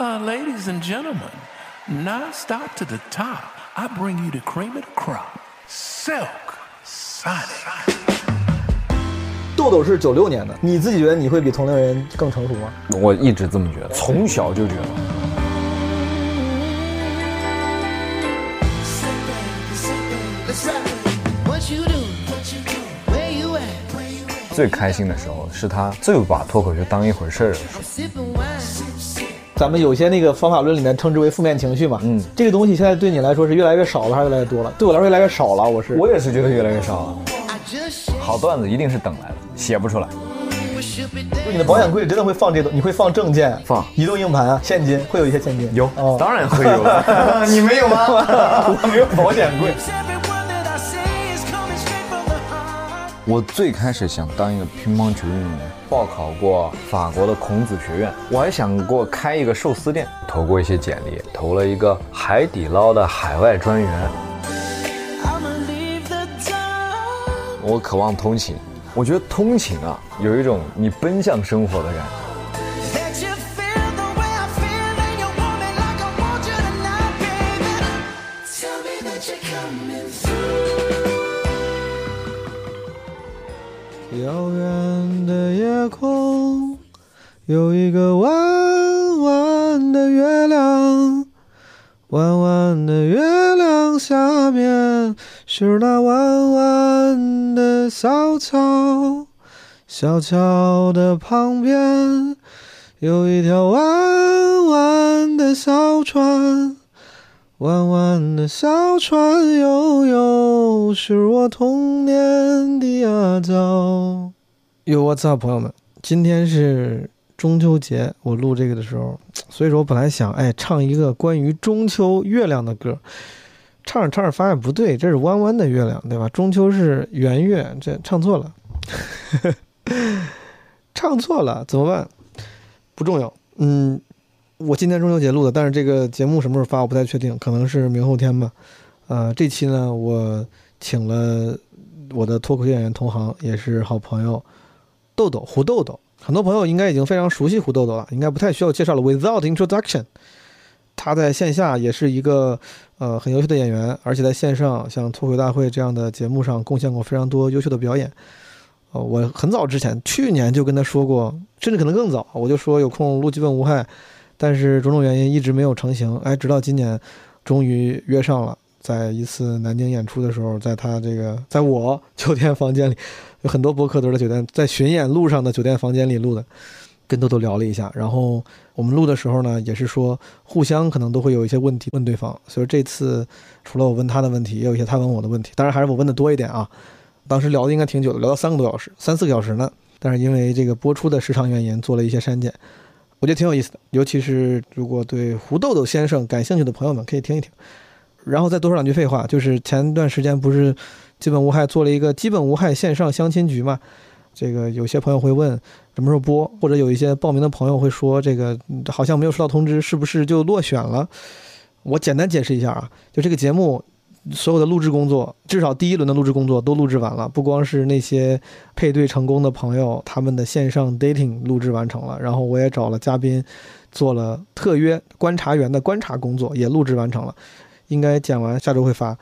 Uh, ladies and gentlemen, non-stop to the top. I bring you the cream of the crop, Silk Sonic. 豆豆是九六年的，你自己觉得你会比同龄人更成熟吗？我一直这么觉得，从小就觉得。最开心的时候是他最把脱口秀当一回事儿的时候。咱们有些那个方法论里面称之为负面情绪嘛，嗯这个东西现在对你来说是越来越少了，还是越来越多了？对我来说越来越少了，我是我也是觉得越来越少了。好段子一定是等来的，写不出来。就你的保险柜里真的会放这种，你会放证件、放移动硬盘、现金，会有一些现金。有，哦，当然会有了。你没有吗？我没有保险柜。我最开始想当一个乒乓球运动员，报考过法国的孔子学院，我还想过开一个寿司店，投过一些简历，投了一个海底捞的海外专员。我渴望通勤，我觉得通勤啊，有一种你奔向生活的感觉。遥远的夜空有一个弯弯的月亮，弯弯的月亮下面是那弯弯的小桥，小桥的旁边有一条弯弯的小船。弯弯的小船悠悠，是我童年的阿娇。哟我操朋友们？今天是中秋节，我录这个的时候，所以说我本来想，哎，唱一个关于中秋月亮的歌，唱着唱着发现不对，这是弯弯的月亮，对吧？中秋是圆月，这唱错了，唱错了，怎么办？不重要，嗯。我今天中秋节录的，但是这个节目什么时候发我不太确定，可能是明后天吧。呃，这期呢，我请了我的脱口秀演员同行，也是好朋友豆豆胡豆豆。很多朋友应该已经非常熟悉胡豆豆了，应该不太需要介绍了。Without introduction，他在线下也是一个呃很优秀的演员，而且在线上像脱口大会这样的节目上贡献过非常多优秀的表演。呃，我很早之前去年就跟他说过，甚至可能更早，我就说有空录基本无害。但是种种原因一直没有成型，哎，直到今年，终于约上了，在一次南京演出的时候，在他这个在我 酒店房间里，有很多博客都是在酒店在巡演路上的酒店房间里录的，跟豆豆聊了一下，然后我们录的时候呢，也是说互相可能都会有一些问题问对方，所以这次除了我问他的问题，也有一些他问我的问题，当然还是我问的多一点啊，当时聊的应该挺久的，聊到三个多小时，三四个小时呢，但是因为这个播出的时长原因，做了一些删减。我觉得挺有意思的，尤其是如果对胡豆豆先生感兴趣的朋友们，可以听一听。然后再多说两句废话，就是前段时间不是基本无害做了一个基本无害线上相亲局嘛？这个有些朋友会问什么时候播，或者有一些报名的朋友会说这个好像没有收到通知，是不是就落选了？我简单解释一下啊，就这个节目。所有的录制工作，至少第一轮的录制工作都录制完了。不光是那些配对成功的朋友，他们的线上 dating 录制完成了，然后我也找了嘉宾，做了特约观察员的观察工作，也录制完成了，应该剪完下周会发。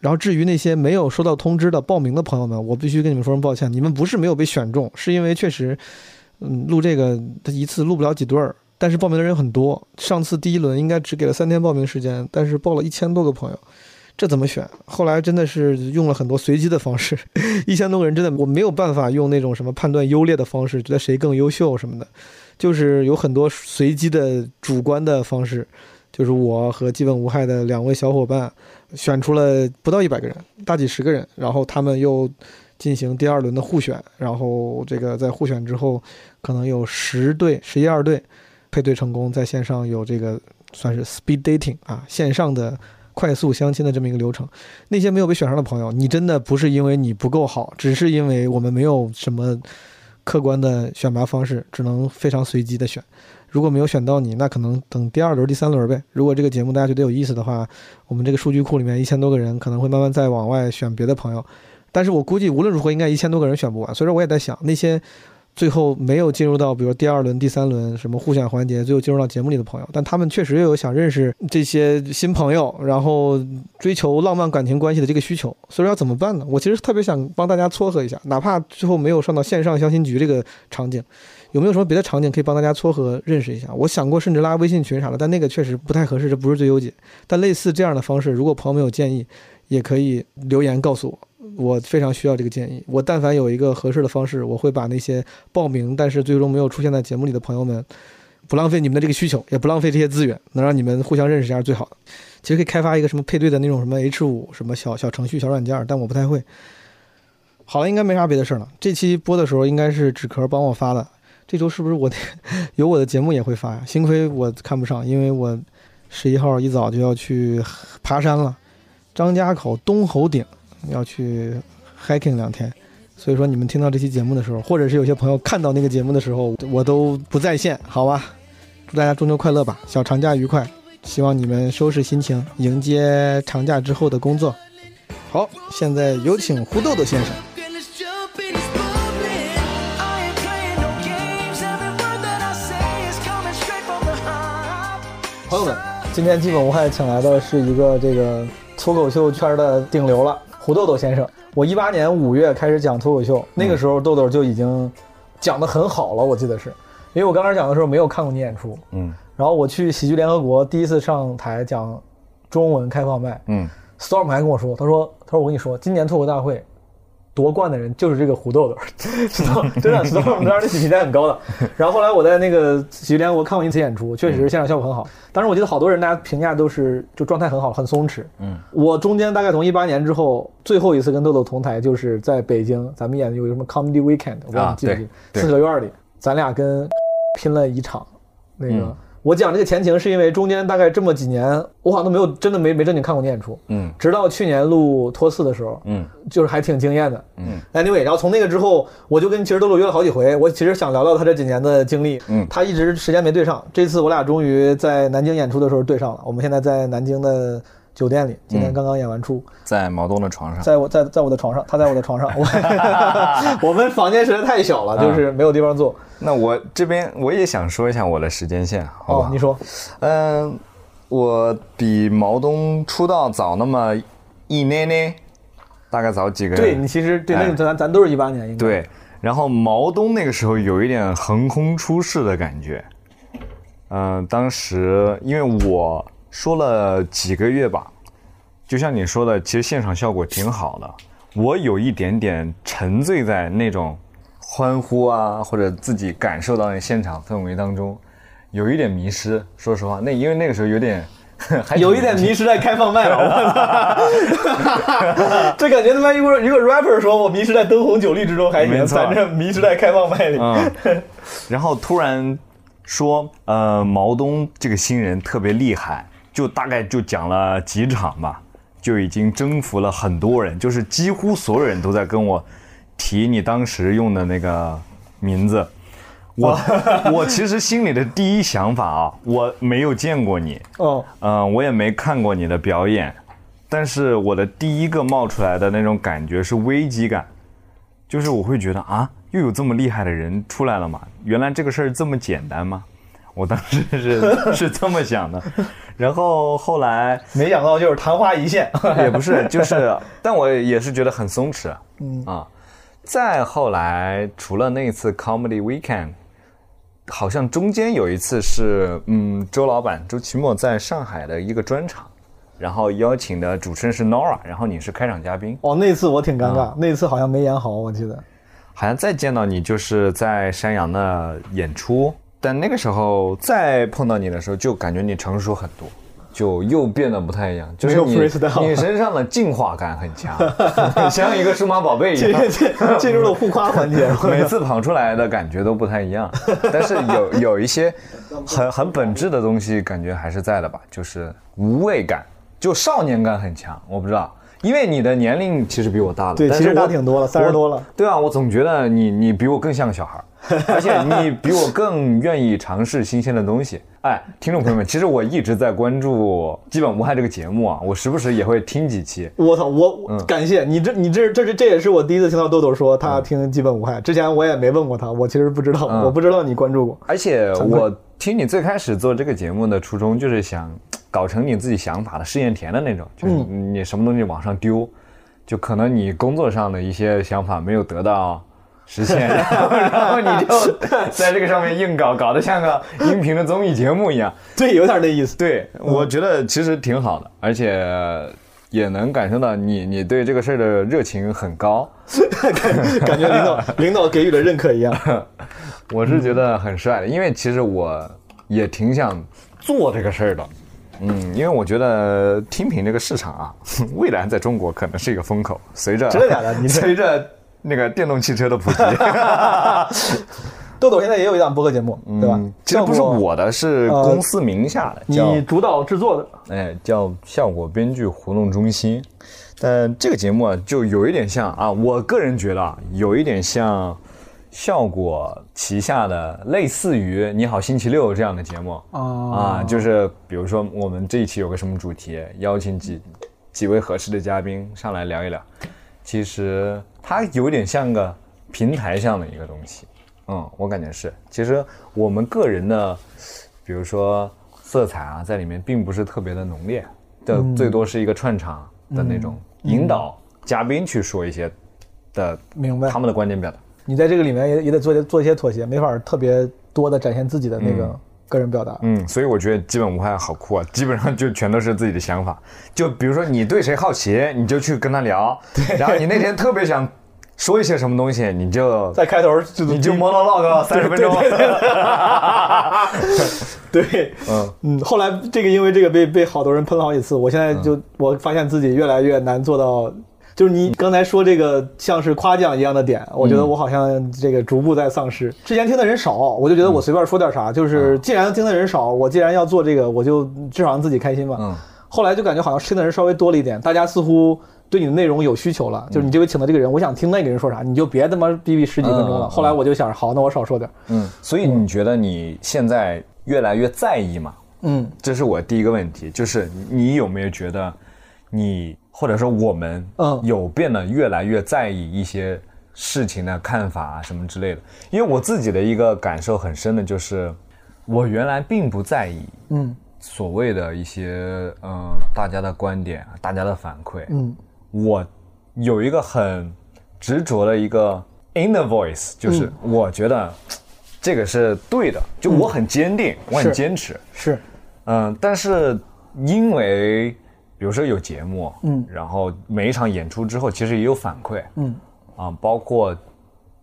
然后至于那些没有收到通知的报名的朋友们，我必须跟你们说声抱歉，你们不是没有被选中，是因为确实，嗯，录这个他一次录不了几对儿，但是报名的人很多。上次第一轮应该只给了三天报名时间，但是报了一千多个朋友。这怎么选？后来真的是用了很多随机的方式，一千多个人真的我没有办法用那种什么判断优劣的方式，觉得谁更优秀什么的，就是有很多随机的主观的方式，就是我和基本无害的两位小伙伴选出了不到一百个人，大几十个人，然后他们又进行第二轮的互选，然后这个在互选之后，可能有十对、十一二对配对成功，在线上有这个算是 speed dating 啊，线上的。快速相亲的这么一个流程，那些没有被选上的朋友，你真的不是因为你不够好，只是因为我们没有什么客观的选拔方式，只能非常随机的选。如果没有选到你，那可能等第二轮、第三轮呗。如果这个节目大家觉得有意思的话，我们这个数据库里面一千多个人可能会慢慢再往外选别的朋友。但是我估计无论如何应该一千多个人选不完，所以说我也在想那些最后没有进入到比如第二轮、第三轮什么互选环节，最后进入到节目里的朋友，但他们确实有想认识这些新朋友，然后追求浪漫感情关系的这个需求。所以说要怎么办呢？我其实特别想帮大家撮合一下，哪怕最后没有上到线上相亲局这个场景，有没有什么别的场景可以帮大家撮合认识一下？我想过甚至拉微信群啥的，但那个确实不太合适，这不是最优解。但类似这样的方式，如果朋友们有建议，也可以留言告诉我。我非常需要这个建议。我但凡有一个合适的方式，我会把那些报名但是最终没有出现在节目里的朋友们，不浪费你们的这个需求，也不浪费这些资源，能让你们互相认识一下是最好的。其实可以开发一个什么配对的那种什么 H 五什么小小程序、小软件，但我不太会。好了，应该没啥别的事儿了。这期播的时候应该是纸壳帮我发的，这周是不是我 有我的节目也会发呀？幸亏我看不上，因为我十一号一早就要去爬山了，张家口东侯顶。要去 hiking 两天，所以说你们听到这期节目的时候，或者是有些朋友看到那个节目的时候，我都不在线，好吧？祝大家中秋快乐吧，小长假愉快，希望你们收拾心情，迎接长假之后的工作。好，现在有请胡豆豆先生。朋友们，今天基本无害请来的是一个这个脱口秀圈的顶流了，胡豆豆先生。我一八年五月开始讲脱口秀，那个时候豆豆就已经讲得很好了，我记得是，因为我刚开始讲的时候没有看过你演出，嗯。然后我去喜剧联合国第一次上台讲中文开放麦嗯，，Storm 还跟我说，他说他说我跟你说，今年脱口大会夺冠的人就是这个胡豆豆，知道真的 石头我们当时的喜评价很高的。然后后来我在那个喜剧联合国看过一次演出，确实是现场效果很好。当时我记得好多人大家评价都是就状态很好，很松弛。嗯，我中间大概从一八年之后，最后一次跟豆豆同台就是在北京，咱们演的有什么 Comedy Weekend，我不知道啊你记不记得，对对四合院里，咱俩跟 拼了一场，那个。嗯我讲这个前情是因为中间大概这么几年，我好像都没有真的没没正经看过你演出，嗯直到去年录托四的时候，嗯就是还挺惊艳的。嗯，anyway，然后从那个之后，我就跟其实豆豆约了好几回，我其实想聊聊他这几年的经历。嗯他一直时间没对上，这次我俩终于在南京演出的时候对上了。我们现在在南京的酒店里，今天嗯刚刚演完出，在毛东的床上，在我在在我的床上，他在我的床上，我 我们房间实在太小了，就是没有地方坐。那我这边我也想说一下我的时间线，好吧？哦，你说，嗯，我比毛东出道早那么一捏捏，大概早几个对你其实对那哎。个咱咱都是一八年，应该。对，然后毛东那个时候有一点横空出世的感觉。嗯、当时因为我说了几个月吧，就像你说的，其实现场效果挺好的。我有一点点沉醉在那种欢呼啊，或者自己感受到那现场氛围当中，有一点迷失。说实话，那因为那个时候有点，还有一点迷失在开放麦了，我操！这感觉他妈一个一个 rapper 说我迷失在灯红酒绿之中还行，没错咱这迷失在开放麦里。嗯，然后突然说，呃，毛东这个新人特别厉害，就大概就讲了几场吧，就已经征服了很多人，就是几乎所有人都在跟我提你当时用的那个名字。我我其实心里的第一想法啊，我没有见过你，哦，嗯、我也没看过你的表演，但是我的第一个冒出来的那种感觉是危机感，就是我会觉得啊，又有这么厉害的人出来了嘛？原来这个事儿这么简单吗？我当时是 是这么想的，然后后来 没想到就是昙花一现。也不是，就是，但我也是觉得很松弛，嗯啊。再后来，除了那次 Comedy Weekend，好像中间有一次是，嗯，周老板周奇墨在上海的一个专场，然后邀请的主持人是 Nora，然后你是开场嘉宾，哦，那次我挺尴尬，啊那次好像没演好，我记得。好像再见到你就是在山羊的演出，但那个时候再碰到你的时候，就感觉你成熟很多，就又变得不太一样，就是你你身上的进化感很强，像一个数码宝贝一样。进进入了互夸环节，每次跑出来的感觉都不太一样，但是有有一些很很本质的东西，感觉还是在的吧，就是无畏感，就少年感很强。我不知道，因为你的年龄其实比我大了，对其实大挺多了三十多了对啊，我总觉得你你比我更像个小孩儿，而且你比我更愿意尝试新鲜的东西。哎，听众朋友们，其实我一直在关注《基本无害》这个节目啊，我时不时也会听几期。我操，我嗯感谢你这你这这这这也是我第一次听到豆豆说他听基本无害，之前我也没问过他，我其实不知道，嗯我不知道你关注过。而且我听你最开始做这个节目的初衷，就是想搞成你自己想法的试验田的那种，就是嗯你什么东西往上丢，就可能你工作上的一些想法没有得到实现，然 后然后你就在这个上面硬搞，搞得像个音频的综艺节目一样。对，有点那意思。对，我觉得其实挺好的，而且也能感受到你你对这个事儿的热情很高。感觉领导 领导给予了认可一样。我是觉得很帅的，因为其实我也挺想做这个事儿的。嗯，因为我觉得听品这个市场啊，未来在中国可能是一个风口，随着真的假的你随着那个电动汽车的普及，豆豆现在也有一档播客节目，对吧嗯？其实不是，我的，是呃公司名下的，叫你主导制作的。哎，叫效果编剧活动中心。但这个节目啊，就有一点像啊，我个人觉得啊，有一点像效果旗下的类似于《你好星期六》这样的节目哦啊，就是比如说我们这一期有个什么主题，邀请几几位合适的嘉宾上来聊一聊。其实它有点像个平台上的一个东西，嗯，我感觉是。其实我们个人的，比如说色彩啊，在里面并不是特别的浓烈，的最多是一个串场的那种引导嘉宾去说一些的明白他们的观点表达。你在这个里面也也得做些做一些妥协，没法特别多的展现自己的那个个人表达。嗯，所以我觉得基本无害好酷啊，基本上就全都是自己的想法。就比如说你对谁好奇，你就去跟他聊，然后你那天特别想说一些什么东西，你就 在开头就你就 monologue 三十分钟。对，嗯嗯，后来这个因为这个被被好多人喷了好几次，我现在就、我发现自己越来越难做到。就是你刚才说这个像是夸奖一样的点，我觉得我好像这个逐步在丧失。之前听的人少，我就觉得我随便说点啥，就是既然听的人少，我既然要做这个，我就至少让自己开心吧。嗯后来就感觉好像听的人稍微多了一点，大家似乎对你的内容有需求了。就是你这回请的这个人，我想听那个人说啥，你就别他妈逼逼十几分钟了。后来我就想，好，那我少说点。嗯，所以你觉得你现在越来越在意吗？嗯这是我第一个问题，就是你有没有觉得你或者说我们嗯。有变得越来越在意一些事情的看法啊什么之类的？因为我自己的一个感受很深的就是，我原来并不在意嗯。所谓的一些嗯、大家的观点、大家的反馈，嗯。我有一个很执着的一个 inner voice，就是我觉得这个是对的，就我很坚定，我很坚持。是。嗯，但是因为比如说有节目，嗯。然后每一场演出之后，其实也有反馈，嗯。啊，包括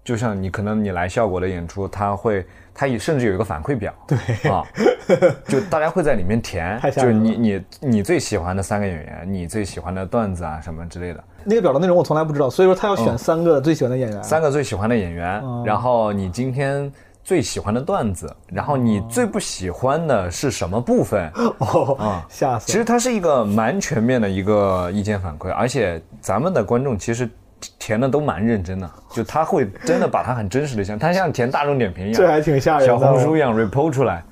就像你可能你来效果的演出，他会他也甚至有一个反馈表，对。啊，就大家会在里面填就是你你你最喜欢的三个演员，你最喜欢的段子啊什么之类的，那个表的内容我从来不知道，所以说他要选三个最喜欢的演员。嗯三个最喜欢的演员，然后你今天最喜欢的段子，然后你最不喜欢的是什么部分？哦，啊吓死！其实它是一个蛮全面的一个意见反馈，而且咱们的观众其实填的都蛮认真的，就他会真的把它很真实的像，他像填大众点评一样，这还挺吓人的。小红书一样 report 出来。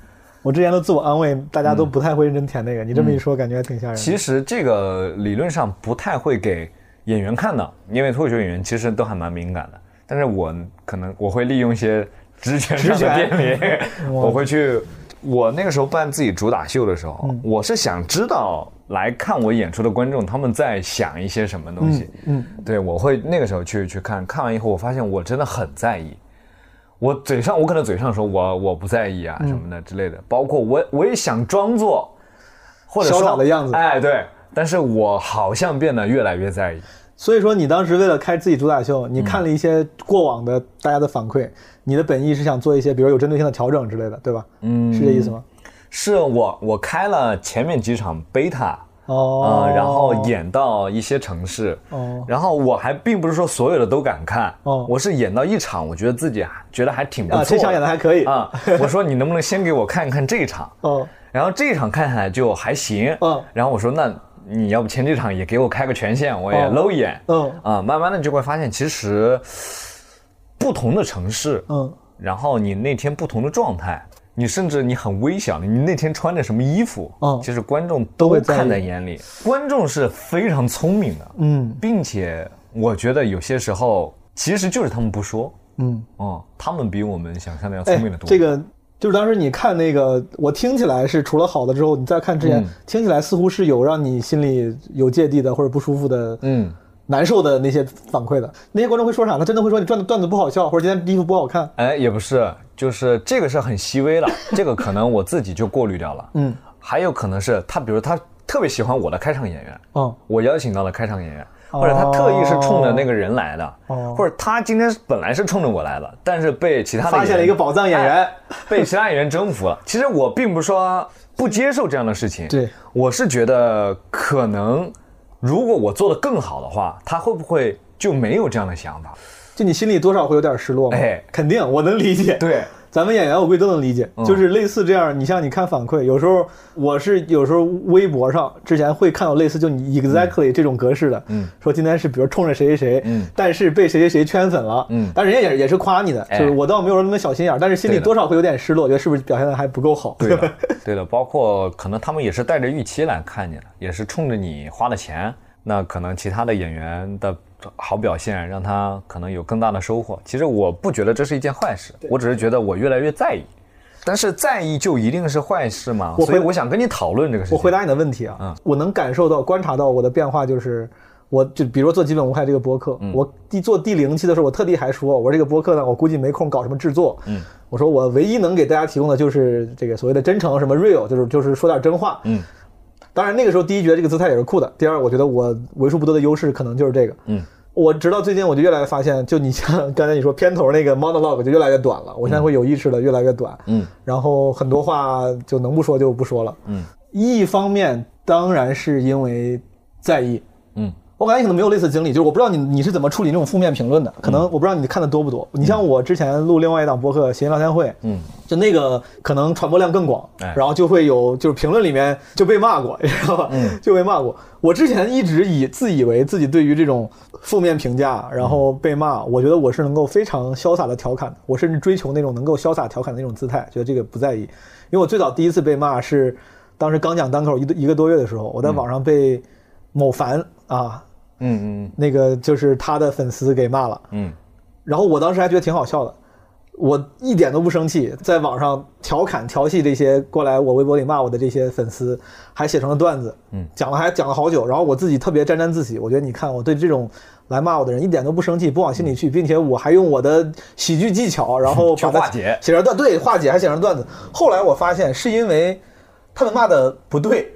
我之前都自我安慰，大家都不太会认真填那个。你这么一说，感觉还挺吓人的。其实这个理论上不太会给演员看的，因为脱口秀演员其实都还蛮敏感的。但是我可能我会利用一些职权上的职权便利，我会去。我那个时候办自己主打秀的时候，我是想知道来看我演出的观众他们在想一些什么东西。嗯对，我会那个时候去去看看完以后，我发现我真的很在意。我嘴上我可能嘴上说我我不在意啊嗯什么的之类的，包括我我也想装作或者潇说洒的样子哎对，但是我好像变得越来越在意。所以说，你当时为了开自己主打秀，你看了一些过往的大家的反馈，你的本意是想做一些，比如有针对性的调整之类的，对吧？嗯，是这意思吗？是我我开了前面几场 beta 哦。啊、然后演到一些城市，哦。然后我还并不是说所有的都敢看，哦。我是演到一场，我觉得自己还觉得还挺不错啊，这场演的还可以。啊，我说你能不能先给我看一看这一场，哦。然后这一场看下来就还行，嗯。然后我说那你要不前几场也给我开个权限，我也哦搂一眼，嗯。啊，慢慢的就会发现其实不同的城市，嗯。然后你那天不同的状态，你甚至你很微小的，你那天穿的什么衣服，嗯。其实观众都都会看在眼里。观众是非常聪明的，嗯。并且我觉得有些时候其实就是他们不说，嗯，哦、他们比我们想象的要哎聪明的多。这个就是当时你看那个，我听起来是除了好的之后，你再看之前，嗯听起来似乎是有让你心里有芥蒂的或者不舒服的，嗯，难受的那些反馈的。那些观众会说啥？他真的会说你段子段子不好笑，或者今天衣服不好看。哎，也不是，就是这个是很细微的，这个可能我自己就过滤掉了。嗯，还有可能是他，比如他特别喜欢我的开场演员，嗯我邀请到了开场演员，或者他特意是冲着那个人来的，哦或者他今天本来是冲着我来的，但是被其他的发现了一个宝藏演员哎被其他演员征服了。其实我并不是说不接受这样的事情，对我是觉得可能如果我做的更好的话，他会不会就没有这样的想法？就你心里多少会有点失落吗？哎肯定，我能理解。对，咱们演员我估计都能理解，嗯。就是类似这样。你像你看反馈，有时候我是有时候微博上之前会看到类似就你 exactly 这种格式的，嗯。说今天是比如冲着谁谁谁，嗯。但是被谁谁谁圈粉了，嗯。但人家也也是夸你的，哎。就是我倒没有那么小心眼儿，但是心里多少会有点失落，觉得是不是表现的还不够好？对的，对的，包括可能他们也是带着预期来看你的，也是冲着你花的钱，那可能其他的演员的好表现让他可能有更大的收获。其实我不觉得这是一件坏事，我只是觉得我越来越在意。但是在意就一定是坏事吗？所以我想跟你讨论这个事情。我回答你的问题啊，嗯我能感受到、观察到我的变化，就是我就比如说做基本无害这个播客，嗯我第做第零期的时候，我特地还说，我说这个播客呢，我估计没空搞什么制作，嗯，我说我唯一能给大家提供的就是这个所谓的真诚，什么 real，就是就是说点真话，嗯。当然，那个时候第一觉得这个姿态也是酷的。第二，我觉得我为数不多的优势可能就是这个。嗯，我直到最近我就越来越发现，就你像 刚才你说片头那个 monologue 就越来越短了，我现在会有意识的越来越短。嗯，然后很多话就能不说就不说了。嗯，一方面当然是因为在意，嗯我感觉你可能没有类似经历，就是我不知道你你是怎么处理那种负面评论的，可能我不知道你看的多不多。你像我之前录另外一档播客《谐音聊天会》，嗯，就那个可能传播量更广，哎然后就会有就是评论里面就被骂过，你知道吧？嗯就被骂过。我之前一直以自以为自己对于这种负面评价，然后被骂，我觉得我是能够非常潇洒的调侃的，我甚至追求那种能够潇洒调侃的那种姿态，觉得这个不在意。因为我最早第一次被骂是当时刚讲单口一一个多月的时候，我在网上被某凡啊。嗯嗯那个就是他的粉丝给骂了，嗯。然后我当时还觉得挺好笑的，我一点都不生气，在网上调侃调戏这些过来我微博里骂我的这些粉丝，还写成了段子，嗯。讲了还讲了好久，然后我自己特别沾沾自喜，我觉得你看我对这种来骂我的人一点都不生气，不往心里去，并且我还用我的喜剧技巧，然后把它化解。写成段，对，化解还写成段子。后来我发现是因为他们骂的不对，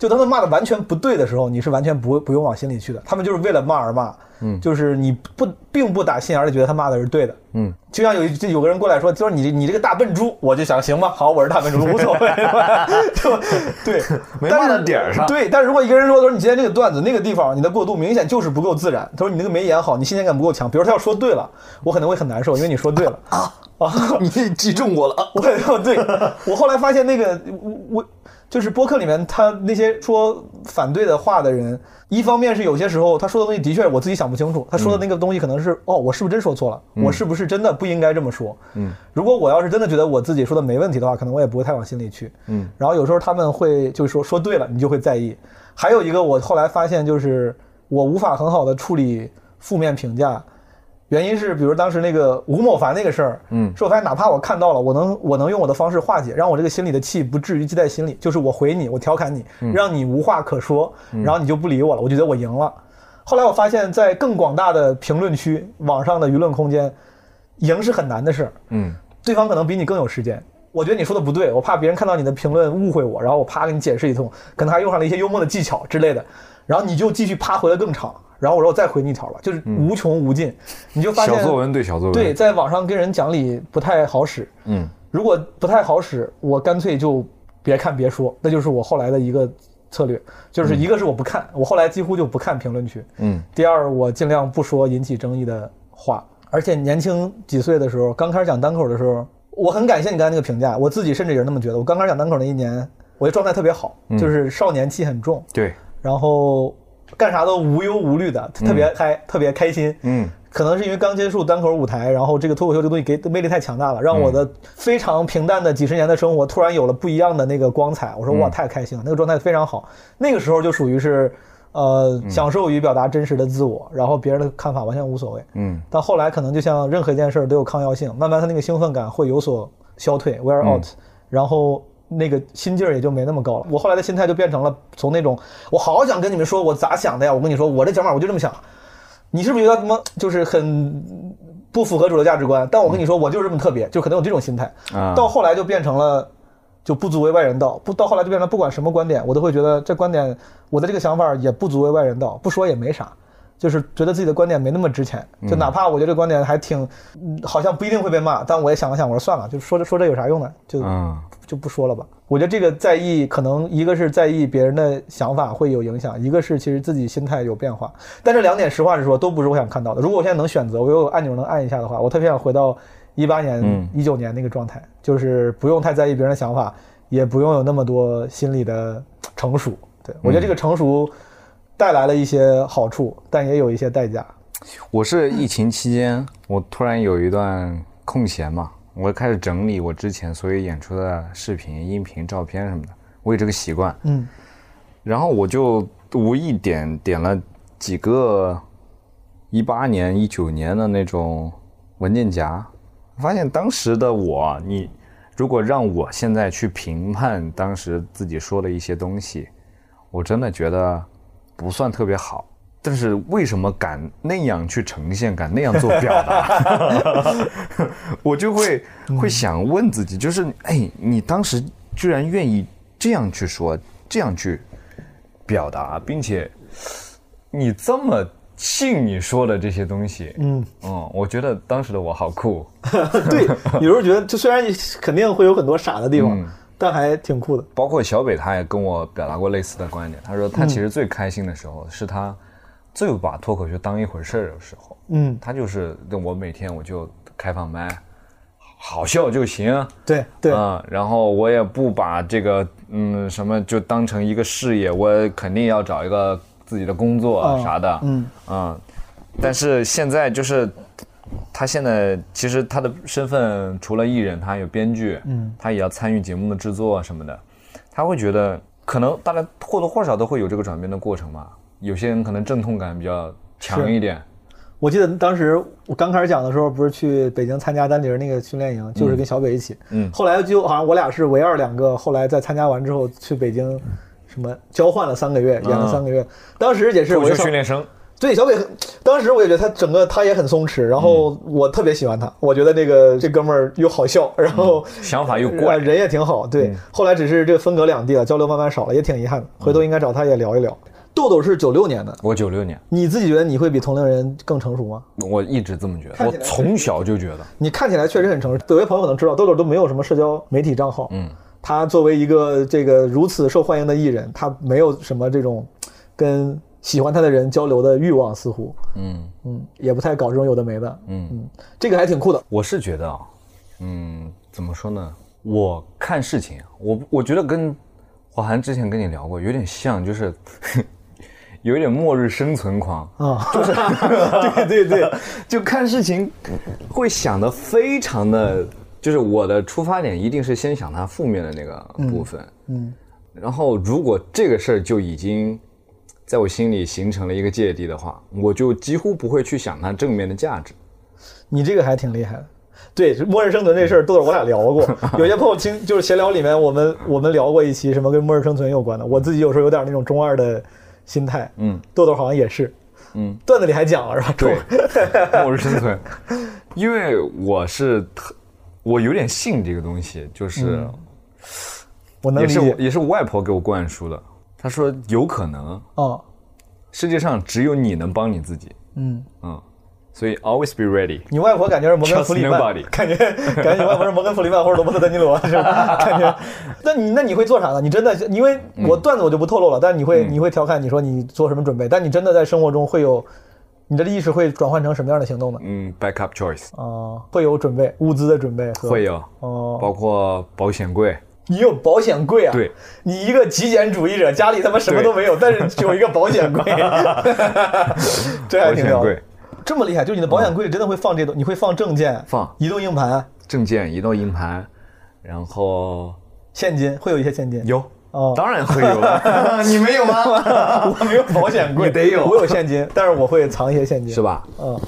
就他们骂的完全不对的时候，你是完全不不用往心里去的。他们就是为了骂而骂，嗯，就是你不并不打心眼里觉得他骂的是对的，嗯，就像有有个人过来说，就是你你这个大笨猪，我就想行吧，好，我是大笨猪，无所谓，就对，没骂到点儿上。对，但是如果一个人说，他说你今天这个段子那个地方你的过渡明显就是不够自然，他说你那个没演好，你新鲜感不够强，比如他要说对了，我可能会很难受，因为你说对了。啊啊，你击中我了。我感觉对，我后来发现那个我我就是播客里面他那些说反对的话的人，一方面是有些时候他说的东西的确我自己想不清楚，他说的那个东西可能是、哦，我是不是真说错了？我是不是真的不应该这么说？嗯，如果我要是真的觉得我自己说的没问题的话，可能我也不会太往心里去。嗯，然后有时候他们会就是说说对了，你就会在意。还有一个我后来发现就是我无法很好的处理负面评价。原因是，比如当时那个吴某凡那个事儿，嗯是我发现哪怕我看到了，我能我能用我的方式化解，让我这个心里的气不至于积在心里。就是我回你，我调侃你，让你无话可说，然后你就不理我了，我觉得我赢了。后来我发现，在更广大的评论区、网上的舆论空间，赢是很难的事儿。嗯对方可能比你更有时间。我觉得你说的不对，我怕别人看到你的评论误会我，然后我啪给你解释一通，可能还用上了一些幽默的技巧之类的，然后你就继续啪回来更长，然后我说我再回你一条吧，就是无穷无尽，你就发现小作文对小作文。对，在网上跟人讲理不太好使，嗯。如果不太好使，我干脆就别看别说，那就是我后来的一个策略，就是一个是我不看，我后来几乎就不看评论区，嗯。第二，我尽量不说引起争议的话。而且年轻几岁的时候，刚开始讲单口的时候，我很感谢你刚才那个评价，我自己甚至也是那么觉得。我刚开始讲单口那一年，我的状态特别好，就是少年气很重，对，然后干啥都无忧无虑的，特别嗨，特别开心。嗯可能是因为刚接触单口舞台，然后这个脱口秀这个东西给的魅力太强大了，让我的非常平淡的几十年的生活突然有了不一样的那个光彩。我说哇，太开心了，那个状态非常好。那个时候就属于是，呃，享受与表达真实的自我，然后别人的看法完全无所谓。嗯但后来可能就像任何一件事儿都有抗药性，慢慢他那个兴奋感会有所消退，wear out，、然后那个心劲儿也就没那么高了。我后来的心态就变成了从那种我好想跟你们说我咋想的呀，我跟你说我这想法我就这么想，你是不是觉得什么就是很不符合主流价值观？但我跟你说我就是这么特别，就可能有这种心态。啊到后来就变成了。就不足为外人道，不到后来就变成不管什么观点，我都会觉得这观点我的这个想法也不足为外人道，不说也没啥，就是觉得自己的观点没那么值钱，就哪怕我觉得这个观点还挺，嗯好像不一定会被骂，但我也想了想，我说算了，就说这说这有啥用呢？就嗯就不说了吧。我觉得这个在意，可能一个是在意别人的想法会有影响，一个是其实自己心态有变化。但这两点实话实说都不是我想看到的。如果我现在能选择，我有按钮能按一下的话，我特别想回到一八年嗯、一九年那个状态，就是不用太在意别人的想法，也不用有那么多心理的成熟。对我觉得这个成熟带来了一些好处，但也有一些代价。我是疫情期间，我突然有一段空闲嘛，我开始整理我之前所有演出的视频、音频、照片什么的，我有这个习惯。嗯然后我就无意点点了几个一八年、一九年的那种文件夹，发现当时的我，你如果让我现在去评判当时自己说的一些东西，我真的觉得不算特别好。但是为什么敢那样去呈现，敢那样做表达，我就会会想问自己，就是哎，你当时居然愿意这样去说，这样去表达，并且你这么信你说的这些东西，嗯，嗯，我觉得当时的我好酷，对，有时候觉得就虽然肯定会有很多傻的地方，嗯但还挺酷的。包括小北他也跟我表达过类似的观点，他说他其实最开心的时候是他最把脱口秀当一回事儿的时候，嗯，他就是我每天我就开放麦，好笑就行，对对，嗯，然后我也不把这个嗯什么就当成一个事业，我肯定要找一个自己的工作嗯啥的，嗯。嗯，但是现在就是他现在其实他的身份除了艺人，他还有编剧，嗯，他也要参与节目的制作什么的，他会觉得可能大家或多或少都会有这个转变的过程嘛，有些人可能阵痛感比较强一点，我记得当时我刚开始讲的时候，不是去北京参加丹尼尔那个训练营，就是跟小北一起。嗯。后来就好像我俩是唯二两个，后来在参加完之后去北京，什么交换了三个月，演了三个月。当时也是我就训练生，对小北很，当时我也觉得他整个他也很松弛，然后我特别喜欢他，我觉得这个这哥们儿又好笑，然后想法又呃怪，人也挺好。对，后来只是这个分隔两地了，交流慢慢少了，也挺遗憾的。回头应该找他也聊一聊。豆豆是九六年的，我九六年。你自己觉得你会比同龄人更成熟吗？我一直这么觉得，我从小就觉得，你看起来确实很成熟。有些朋友可能知道，豆豆都没有什么社交媒体账号。嗯，他作为一个这个如此受欢迎的艺人，他没有什么这种跟喜欢他的人交流的欲望，似乎，嗯。嗯，也不太搞这种有的没的。嗯。嗯，这个还挺酷的。我是觉得啊，嗯，怎么说呢？我看事情，我我觉得跟华涵之前跟你聊过，有点像，就是 有一点末日生存狂，啊，就是 对对对，就看事情会想的非常的，就是我的出发点一定是先想它负面的那个部分，嗯。然后如果这个事儿就已经在我心里形成了一个芥蒂的话，我就几乎不会去想它正面的价值。你这个还挺厉害的。对，末日生存这事儿，豆豆我俩聊过。有些朋友听就是闲聊里面，我们我们聊过一期什么跟末日生存有关的。我自己有时候有点那种中二的心态，嗯，豆豆好像也是。嗯，段子里还讲了是吧？对，末日生存，因为我是特，我有点信这个东西，就是、我能理解。也是我也是我外婆给我灌输的。她说有可能哦，世界上只有你能帮你自己，嗯，嗯，所以 always be ready。你外婆感觉是摩根弗里曼 感觉感觉你外婆是摩根弗里曼或者罗伯特·德尼罗是吧？感觉，那你那你会做啥呢？你真的因为我段子我就不透露了，但你会你会调侃你说你做什么准备？但你真的在生活中会有你的意识会转换成什么样的行动呢？嗯，backup choice 啊、会有准备物资的准备和会有，哦，包括保险柜。你有保险柜啊？对，你一个极简主义者，家里他妈什么都没有，但是有一个保险柜，这还挺屌的保险柜。这么厉害，就是你的保险柜里真的会放这种，你会放证件、放。移动硬盘、证件、移动硬盘，然后现金，会有一些现金。有，哦。当然会有。了，你没有吗？我没有保险柜，你得有。我有现金，但是我会藏一些现金，是？吧？嗯，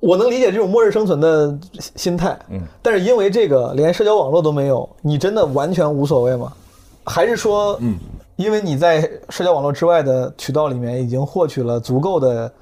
我能理解这种末日生存的心态，嗯，但是因为这个连社交网络都没有，你真的完全无所谓吗？还是说，嗯，因为你在社交网络之外的渠道里面已经获取了足够的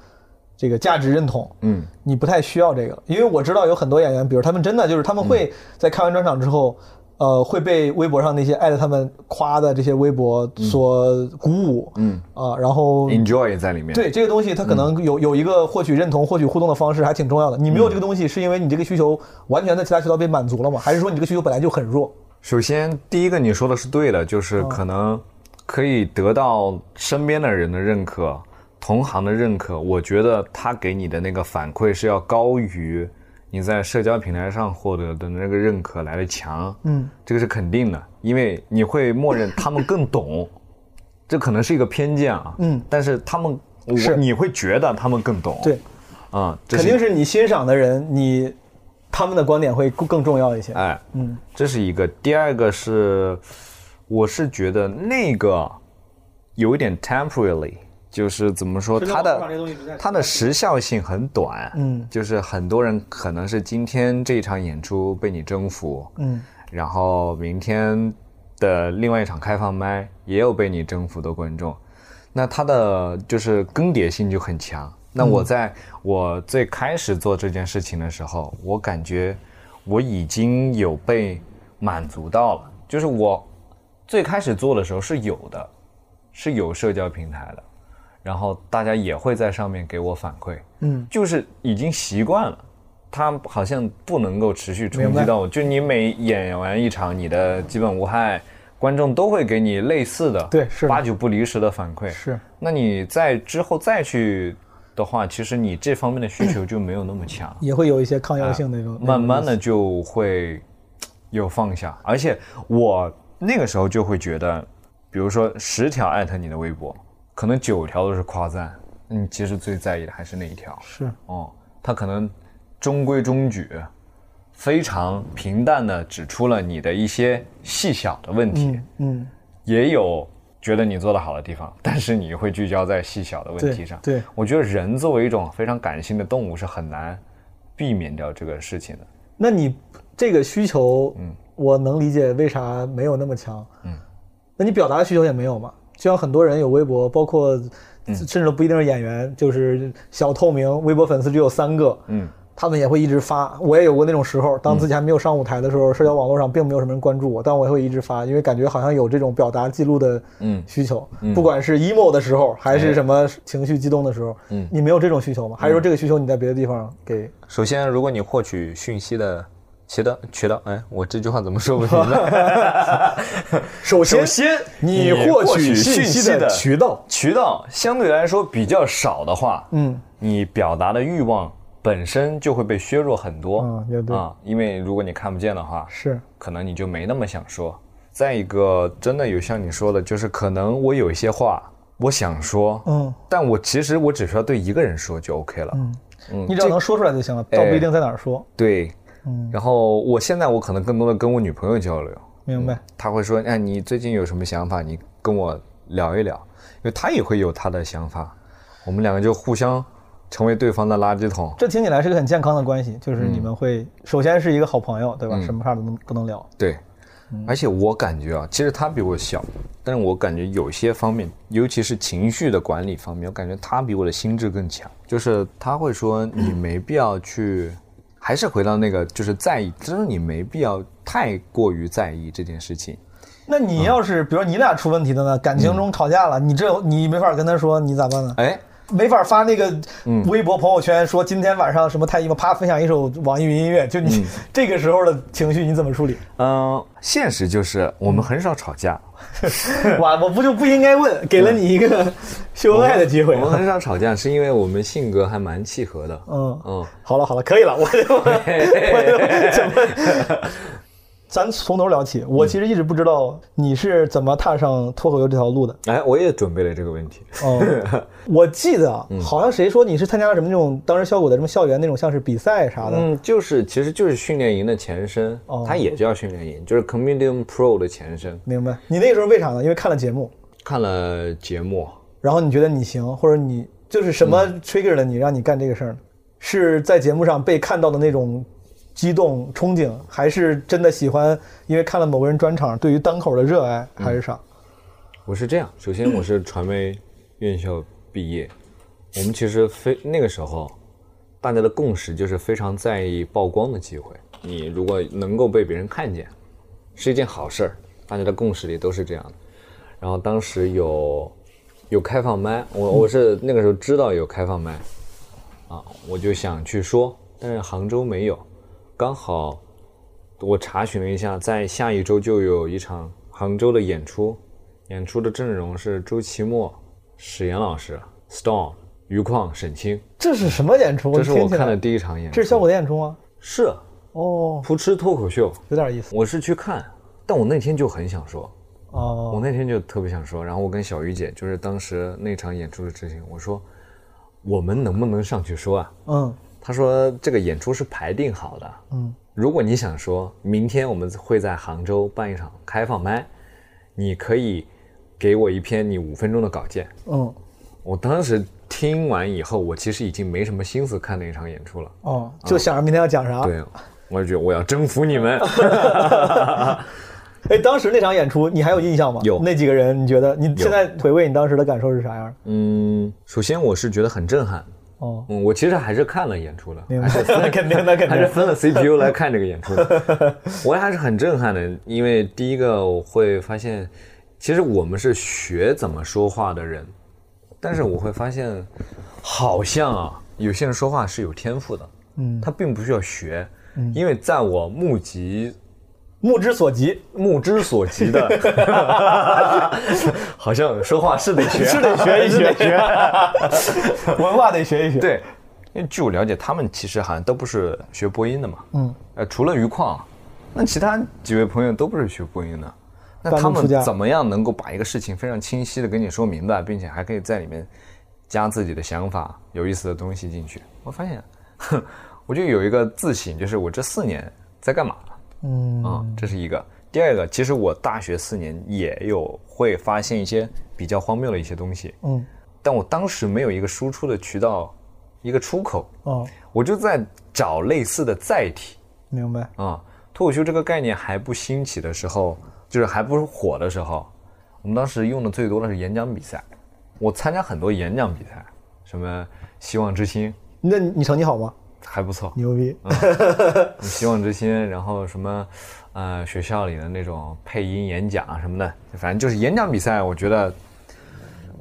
这个价值认同，嗯，你不太需要这个。了，因为我知道有很多演员，比如他们真的就是他们会在开完专场之后，呃，会被微博上那些艾特他们夸的这些微博所鼓舞，嗯啊，然后 enjoy 在里面。对这个东西，它可能有有一个获取认同、获取互动的方式，还挺重要的。你没有这个东西，是因为你这个需求完全在其他渠道被满足了吗？还是说你这个需求本来就很弱？首先，第一个你说的是对的，就是可能可以得到身边的人的认可、同行的认可。我觉得他给你的那个反馈是要高于你在社交平台上获得的那个认可来的强。嗯，这个是肯定的，因为你会默认他们更懂，这可能是一个偏见啊。嗯但是他们，是你会觉得他们更懂。对，啊、这肯定是你欣赏的人，你他们的观点会更更重要一些。哎，嗯，这是一个。第二个是，我是觉得那个有一点 temporarily，就是怎么说，它的它的时效性很短。嗯就是很多人可能是今天这一场演出被你征服，嗯然后明天的另外一场开放麦也有被你征服的观众，那它的就是更迭性就很强。那我在我最开始做这件事情的时候，我感觉我已经有被满足到了，就是我最开始做的时候是有的，是有社交平台的，然后大家也会在上面给我反馈，嗯，就是已经习惯了。他好像不能够持续冲击到我，就你每演完一场，你的基本无害，观众都会给你类似的，对是八九不离十的反馈。是，那你在之后再去的话，其实你这方面的需求就没有那么强，也会有一些抗药性那种。慢慢的就会有放下，而且我那个时候就会觉得，比如说十条艾特你的微博，可能九条都是夸赞，那你其实最在意的还是那一条。是哦，他可能中规中矩，非常平淡的指出了你的一些细小的问题，嗯，也有觉得你做的好的地方，但是你会聚焦在细小的问题上。对对我觉得人作为一种非常感性的动物是很难避免掉这个事情的。那你这个需求，嗯，我能理解为啥没有那么强，嗯，那你表达的需求也没有嘛？就像很多人有微博，包括嗯。甚至都不一定是演员，就是小透明，微博粉丝只有三个，嗯，他们也会一直发。我也有过那种时候，当自己还没有上舞台的时候，社交网络上并没有什么人关注我，但我也会一直发，因为感觉好像有这种表达记录的嗯。需求，不管是 emo 的时候，还是什么情绪激动的时候，嗯。你没有这种需求吗？还是说这个需求你在别的地方给？首先，如果你获取讯息的渠道渠道，哎，我这句话怎么说不明白？首先，首先你你获取信息的渠道，渠道相对来说比较少的话，嗯，你表达的欲望本身就会被削弱很多。嗯也对啊，因为如果你看不见的话，是可能你就没那么想说。再一个，真的有像你说的，就是可能我有一些话我想说，嗯，但我其实我只需要对一个人说就 OK 了。嗯，你只要能说出来就行了，倒不一定在哪儿说。对，嗯。然后我现在我可能更多的跟我女朋友交流，明白？她会说，哎，你最近有什么想法？你跟我聊一聊，因为她也会有她的想法，我们两个就互相成为对方的垃圾桶。这听起来是个很健康的关系，就是你们会首先是一个好朋友，对吧？什么事儿都能都能聊。对，而且我感觉啊，其实他比我小，但是我感觉有些方面，尤其是情绪的管理方面，我感觉他比我的心智更强。就是他会说，你没必要去，还是回到那个，就是在意，就是你没必要太过于在意这件事情。那你要是比如说你俩出问题的呢，感情中吵架了，你这你没法跟他说，你咋办呢？哎，没法发那个微博朋友圈说今天晚上什么太 emo，啪分享一首网易云音乐，就你 这个时候的情绪你怎么处理？嗯、现实就是我们很少吵架，哇，我不就不应该问，给了你一个秀恩爱的机会我。们很少吵架，是因为我们性格还蛮契合的。嗯嗯，好了好了，可以了，我就我就怎么？咱从头聊起。我其实一直不知道你是怎么踏上脱口秀这条路的。哎，我也准备了这个问题。哦，我记得啊好像谁说你是参加了什么那种当时效果的什么校园那种像是比赛啥的。嗯，就是其实就是训练营的前身，哦它也叫训练营，就是 Comedian Pro 的前身。明白？你那个时候为啥呢？因为看了节目，看了节目，然后你觉得你行，或者你就是什么 trigger 了你，让你干这个事儿呢？是在节目上被看到的那种激动憧憬，还是真的喜欢？因为看了某个人专场，对于单口的热爱，还是啥？我是这样，首先我是传媒院校毕业，我们其实非那个时候，大家的共识就是非常在意曝光的机会。你如果能够被别人看见，是一件好事儿，大家的共识里都是这样的。然后当时有有开放麦，我我是那个时候知道有开放麦，啊，我就想去说，但是杭州没有，刚好我查询了一下，在下一周就有一场杭州的演出，演出的阵容是周奇墨、史岩老师、Storm、余旷、沈清，这是什么演出？这是我看的第一场演出。这是效果的演出吗？是哦，扑哧脱口秀，有点意思。我是去看，但我那天就很想说，哦我哦，那天就特别想说，然后我跟小鱼姐，就是当时那场演出的执行，我说我们能不能上去说啊？嗯他说这个演出是排定好的，嗯，如果你想说明天我们会在杭州办一场开放麦，你可以给我一篇你五分钟的稿件。嗯，我当时听完以后，我其实已经没什么心思看那场演出了。哦，就想着明天要讲啥。对，我就觉得我要征服你们。哎，当时那场演出你还有印象吗？有那几个人，你觉得你现在回味你当时的感受是啥样？嗯，首先我是觉得很震撼。哦，嗯，我其实还是看了演出的，还是分肯定的肯定。还是分了 CPU 来看这个演出的。我还是很震撼的，因为第一个我会发现，其实我们是学怎么说话的人，但是我会发现，好像啊，有些人说话是有天赋的，嗯。他并不需要学，因为在我目及目之所及，目之所及的，好像说话是得学，是得学一学，学 文化得学一学。，对，因为据我了解，他们其实好像都不是学播音的嘛。嗯，呃，除了余矿，那其他几位朋友都不是学播音的。那他们怎么样能够把一个事情非常清晰的跟你说明白，并且还可以在里面加自己的想法、有意思的东西进去？我发现，哼，我就有一个自省，就是我这四年在干嘛？嗯啊、这是一个。第二个，其实我大学四年也有会发现一些比较荒谬的一些东西，嗯但我当时没有一个输出的渠道，一个出口，哦，我就在找类似的载体明白。啊。脱口秀这个概念还不兴起的时候，就是还不是火的时候，我们当时用的最多的是演讲比赛。我参加很多演讲比赛，什么希望之星那你成绩好吗？还不错，牛逼。希望之星，然后什么，呃，学校里的那种配音演讲啊什么的，反正就是演讲比赛，我觉得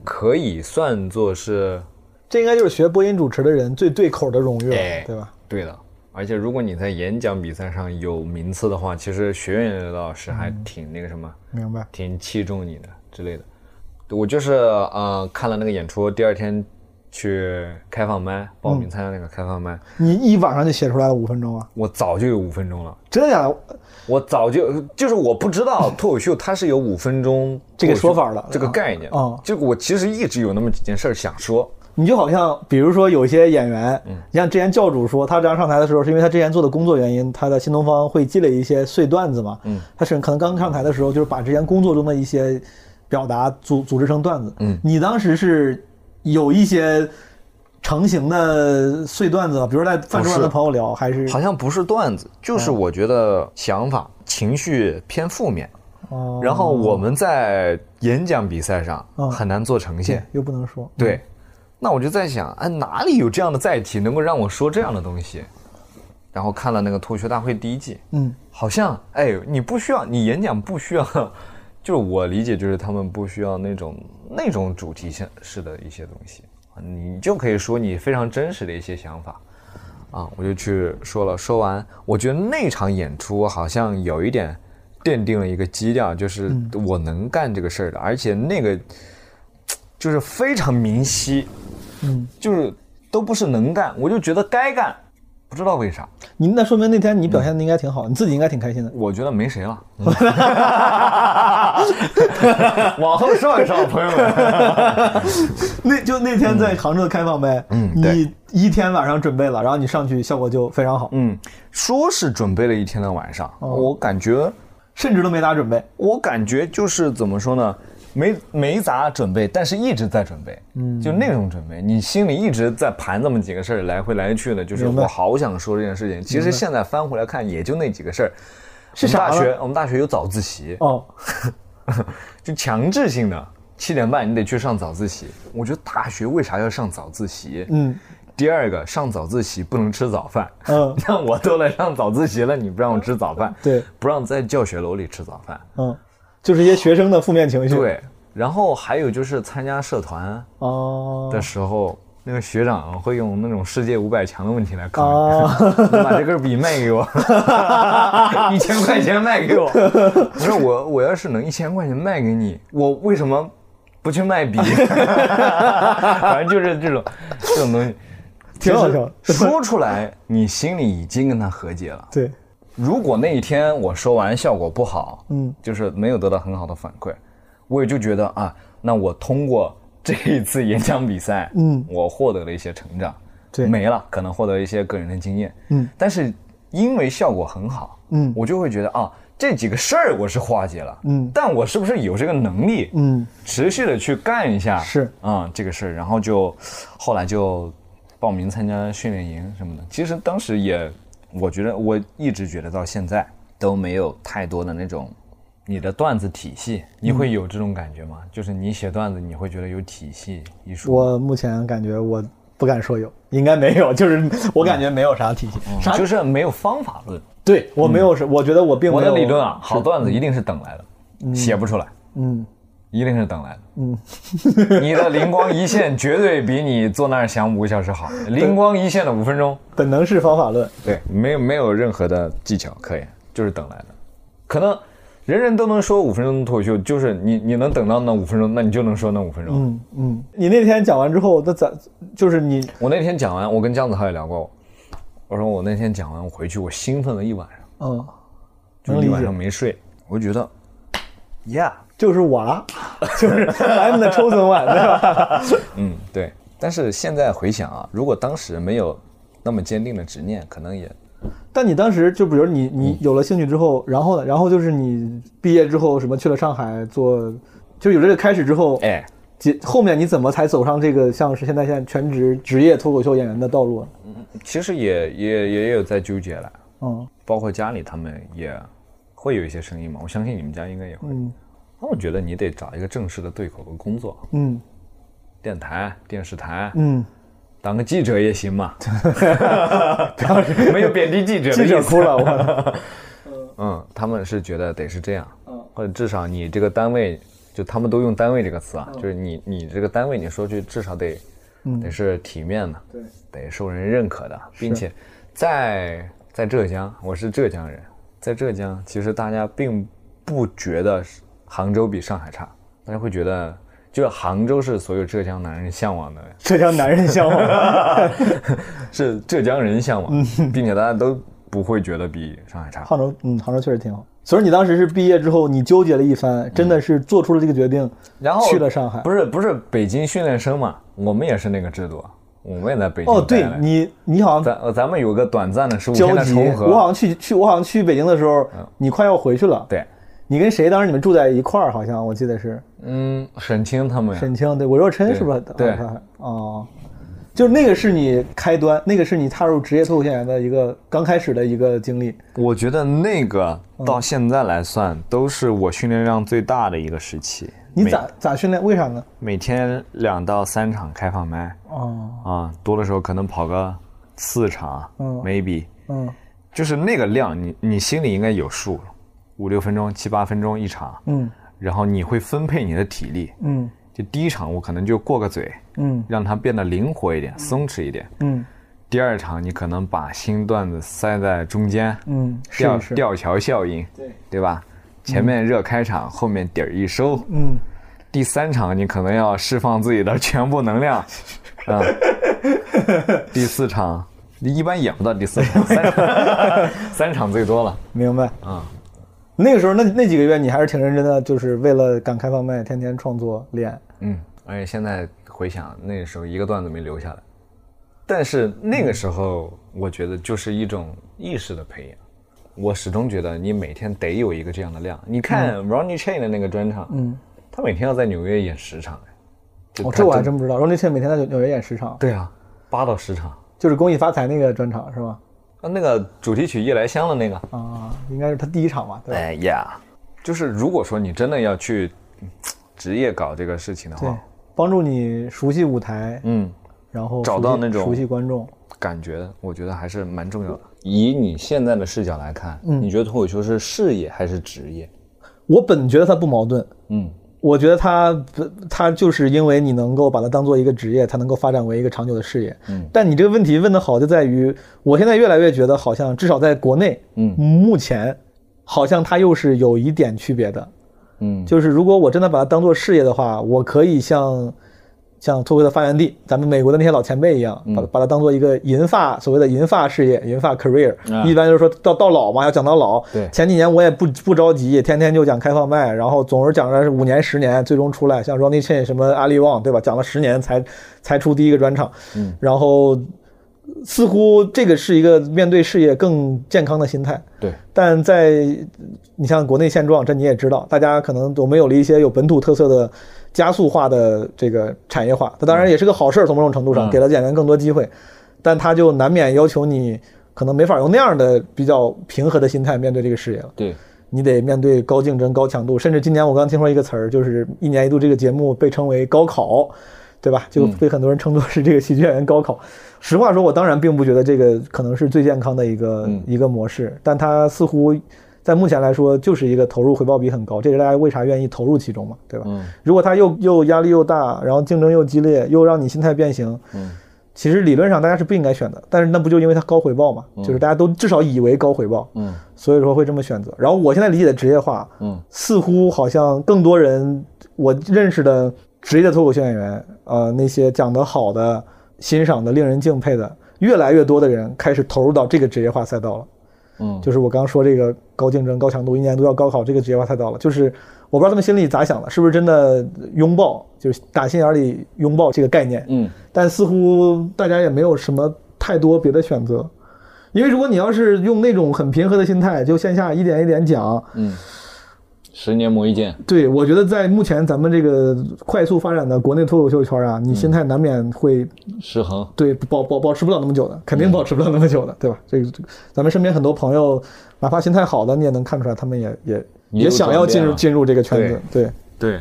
可以算作是这应该就是学播音主持的人最对口的荣誉了，哎对吧？对的。而且如果你在演讲比赛上有名次的话，其实学院里的老师还挺那个什么，明白。挺器重你的之类的。我就是呃看了那个演出，第二天去开放麦报名参加那个开放麦，你一晚上就写出来了五分钟啊？我早就有五分钟了。真的假的？我早就就是我不知道 脱口秀它是有五分钟这个说法的这个概念啊就我其实一直有那么几件事想说，你就好像，比如说有些演员，嗯你像之前教主说，他这样上台的时候，是因为他之前做的工作原因，他在新东方会积累一些碎段子嘛。嗯，他是可能刚上台的时候，就是把之前工作中的一些表达组组织成段子。嗯你当时是有一些成型的碎段子，比如在饭桌上跟朋友聊，还是好像不是段子，就是我觉得想法情绪偏负面，哦，然后我们在演讲比赛上嗯很难做呈现。又不能说，对，那我就在想，哎，哪里有这样的载体能够让我说这样的东西？然后看了那个脱口秀大会第一季，嗯，好像哎，你不需要，你演讲不需要，就是我理解就是他们不需要那种那种主题性式的一些东西，你就可以说你非常真实的一些想法。啊，我就去说了，说完，我觉得那场演出好像有一点奠定了一个基调，就是我能干这个事儿的，而且那个就是非常明晰，嗯，就是都不是能干，我就觉得该干，不知道为啥，你那说明那天你表现的应该挺好，你自己应该挺开心的。我觉得没谁了。往后稍一稍，朋友们。那就那天在杭州的开放呗，嗯你一天晚上准备了，然后你上去效果就非常好，嗯，说是准备了一天的晚上，我感觉，甚至都没咋准备。我感觉就是怎么说呢？没没咋准备，但是一直在准备，嗯，就那种准备，你心里一直在盘这么几个事儿，来回来去的，就是我好想说这件事情。其实现在翻回来看，也就那几个事儿。是大学，我们大学有早自习，哦，就强制性的，七点半你得去上早自习。我觉得大学为啥要上早自习？嗯。第二个，上早自习不能吃早饭。嗯。那我都来上早自习了，你不让我吃早饭，对，不让在教学楼里吃早饭，嗯，就是一些学生的负面情绪。，对。然后还有就是参加社团哦的时候，那个学长会用那种世界五百强的问题来考啊，你，你把这根笔卖给我，一千块钱卖给我。我说我我要是能一千块钱卖给你，我为什么不去卖笔？反正就是这种这种东西，挺好笑说出来，你心里已经跟他和解了。对，如果那一天我说完效果不好，嗯，就是没有得到很好的反馈，我也就觉得啊，那我通过这一次演讲比赛，嗯。我获得了一些成长，对。没了，可能获得一些个人的经验，嗯，但是因为效果很好，嗯。我就会觉得啊，这几个事儿我是化解了，嗯。但我是不是有这个能力，嗯，持续的去干一下，是。啊、这个事儿，然后就后来就报名参加训练营什么的。其实当时也，我觉得我一直觉得到现在都没有太多的那种你的段子体系，你会有这种感觉吗？就是你写段子，你会觉得有体系一说？我目前感觉我不敢说有，应该没有，就是我感觉没有啥体系，就是没有方法论。对我没有是，我觉得我并没我的理论啊，好段子一定是等来的，写不出来，嗯一定是等来的。嗯，你的灵光一现绝对比你坐那儿想五个小时好。灵光一现的五分钟，本能是方法论，对，没有没有任何的技巧可以，就是等来的。可能人人都能说五分钟的脱口秀，就是你你能等到那五分钟，那你就能说那五分钟。嗯嗯，你那天讲完之后，那咋就是你我那天讲完，我跟姜子浩也聊过，我说我那天讲完，我回去我兴奋了一晚上，嗯，就一晚上没睡，我就觉得，yeah，就是我了，就是 I'm the chosen one，对吧？嗯，对。但是现在回想啊，如果当时没有那么坚定的执念，可能也但你当时就比如你你有了兴趣之后，然后呢？然后就是你毕业之后什么去了上海做，就有这个开始之后，哎，后面你怎么才走上这个像是现在现在全职职业脱口秀演员的道路嗯？其实也也也有在纠结了。嗯包括家里他们也会有一些声音嘛，我相信你们家应该也会。嗯那我觉得你得找一个正式的对口的工作，嗯电台、电视台，嗯，当个记者也行嘛。没有贬低记者。记者哭了，我 嗯，他们是觉得得是这样，或者至少你这个单位，就他们都用“单位”这个词啊，就是你你这个单位，你说句至少得，得是体面的，对，得受人认可的，并且在在浙江，我是浙江人，在浙江，其实大家并不觉得是杭州比上海差，大家会觉得。就是杭州是所有浙江男人向往的，浙江男人向往。是浙江人向往，并且大家都不会觉得比上海差。杭州，嗯，杭州确实挺好。所以你当时是毕业之后，你纠结了一番，真的是做出了这个决定，然后去了上海。不是不是北京训练生嘛，我们也是那个制度，我们也在北京哦，对你，你好像咱呃咱们有个短暂的十五交天的集。重合，我好像去去，我好像去北京的时候，你快要回去了。对，你跟谁？当时你们住在一块儿，好像我记得是嗯，沈清他们，沈清，对，韦若琛是不是？对哦，就是那个是你开端，那个是你踏入职业脱口秀演员的一个刚开始的一个经历。我觉得那个嗯到现在来算，都是我训练量最大的一个时期。你咋咋训练？为啥呢？每天两到三场开放麦哦，啊，多的时候可能跑个四场嗯，maybe，嗯就是那个量，你你心里应该有数，五六分钟、七八分钟一场，嗯然后你会分配你的体力。嗯就第一场我可能就过个嘴，嗯让它变得灵活一点、松弛一点。嗯第二场你可能把新段子塞在中间，嗯，吊是是，吊桥效应，对，对吧？前面热开场，后面底儿一收。嗯第三场你可能要释放自己的全部能量，啊。第四场一般演不到第四场，三场三场最多了明白。啊。那个时候那那几个月你还是挺认真的，就是为了赶开放麦，天天创作练。嗯，而且现在回想那个时候一个段子没留下来，但是那个时候我觉得就是一种意识的培养。我始终觉得你每天得有一个这样的量。你看 Ronnie Chain 的那个专场，嗯，他每天要在纽约演十场，哦，这我还真不知道。Ronnie Chan 每天在纽约演十场，对啊，八到十场。就是公益发财那个专场是吧？啊，那个主题曲《夜来香》的那个，啊，应该是他第一场吧？对吧？哎呀，就是如果说你真的要去嗯职业搞这个事情的对话，，帮助你熟悉舞台，嗯，然后找到那种熟悉观众。感觉我觉得还是蛮重要的。以你现在的视角来看，嗯你觉得脱口秀是事业还是职业？我本觉得它不矛盾，嗯我觉得他不，他就是因为你能够把它当做一个职业，才能够发展为一个长久的事业。嗯但你这个问题问的好，就在于我现在越来越觉得，好像至少在国内，嗯目前好像它又是有一点区别的。嗯，就是如果我真的把它当做事业的话，我可以像像脱口秀的发源地，咱们美国的那些老前辈一样，把把它当做一个银发所谓的银发事业、银发 career，、啊一般就是说到到老嘛，要讲到老。对前几年我也不不着急，天天就讲开放麦，然后总是讲了五年、十年，最终出来，像 Ronnie Chen 什么阿里旺，对吧？讲了十年才才出第一个专场，嗯，然后似乎这个是一个面对事业更健康的心态。对，但在你像国内现状，这你也知道，大家可能都没有了一些有本土特色的加速化的这个产业化，它当然也是个好事儿，从某种程度上嗯给了演员更多机会，但它就难免要求你可能没法用那样的比较平和的心态面对这个事业了。对，你得面对高竞争、高强度，甚至今年我刚听说一个词儿，就是一年一度这个节目被称为高考，对吧？就被很多人称作是这个喜剧演员高考。实话说，我当然并不觉得这个可能是最健康的一个、嗯一个模式，但它似乎在目前来说就是一个投入回报比很高，这是大家为啥愿意投入其中嘛，对吧？嗯如果它又又压力又大，然后竞争又激烈，又让你心态变形，嗯其实理论上大家是不应该选的，但是那不就因为它高回报嘛？就是大家都至少以为高回报，嗯所以说会这么选择。然后我现在理解的职业化，嗯似乎好像更多人我认识的职业的脱口秀演员，呃，那些讲得好的、欣赏的、令人敬佩的，越来越多的人开始投入到这个职业化赛道了。嗯，就是我刚刚说这个高竞争、高强度，一年都要高考这个职业化太早了。就是我不知道他们心里咋想的，是不是真的拥抱，就是打心眼里拥抱这个概念？嗯但似乎大家也没有什么太多别的选择，因为如果你要是用那种很平和的心态，就线下一点一点讲，嗯，十年磨一剑。对我觉得在目前咱们这个快速发展的国内脱口秀圈啊，你心态难免会失衡。对保保保持不了那么久的，肯定保持不了那么久的，对吧？这个这个咱们身边很多朋友，哪怕心态好的，你也能看出来，他们也也也想要进入进入这个圈子，对。对，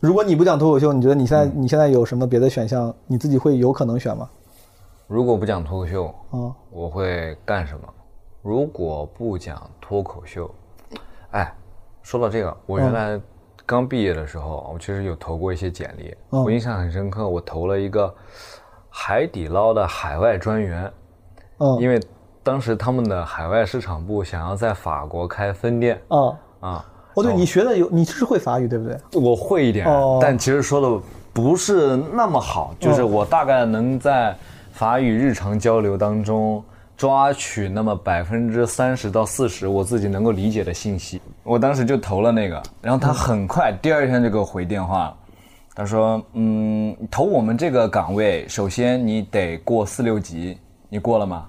如果你不讲脱口秀，你觉得你现在你现在有什么别的选项？你自己会有可能选吗？如果不讲脱口秀，啊，我会干什么？如果不讲脱口秀，哎，说到这个，我原来刚毕业的时候，我其实有投过一些简历，嗯。我印象很深刻，我投了一个海底捞的海外专员，嗯，因为当时他们的海外市场部想要在法国开分店啊，啊，哦，对你学的有，你是会法语对不对？我会一点，哦。但其实说的不是那么好，就是我大概能在法语日常交流当中抓取那么百分之三十到四十我自己能够理解的信息。我当时就投了那个，然后他很快第二天就给我回电话了，他说：“嗯，投我们这个岗位，首先你得过四六级，你过了吗？”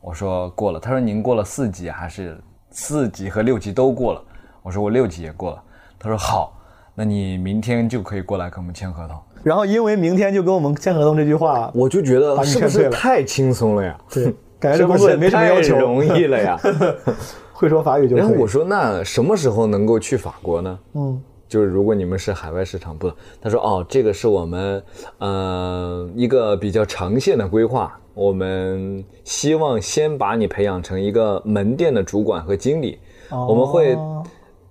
我说过了。他说您过了四级还是四级和六级都过了？我说我六级也过了。他说好，那你明天就可以过来跟我们签合同。然后因为明天就跟我们签合同这句话，我就觉得是不是太轻松了呀？对，感觉这工作也没什么要求，太容易了呀。会说法语就可以。然后我说那什么时候能够去法国呢？嗯，就是如果你们是海外市场部的，他说哦，这个是我们呃一个比较长线的规划，我们希望先把你培养成一个门店的主管和经理，我们会哦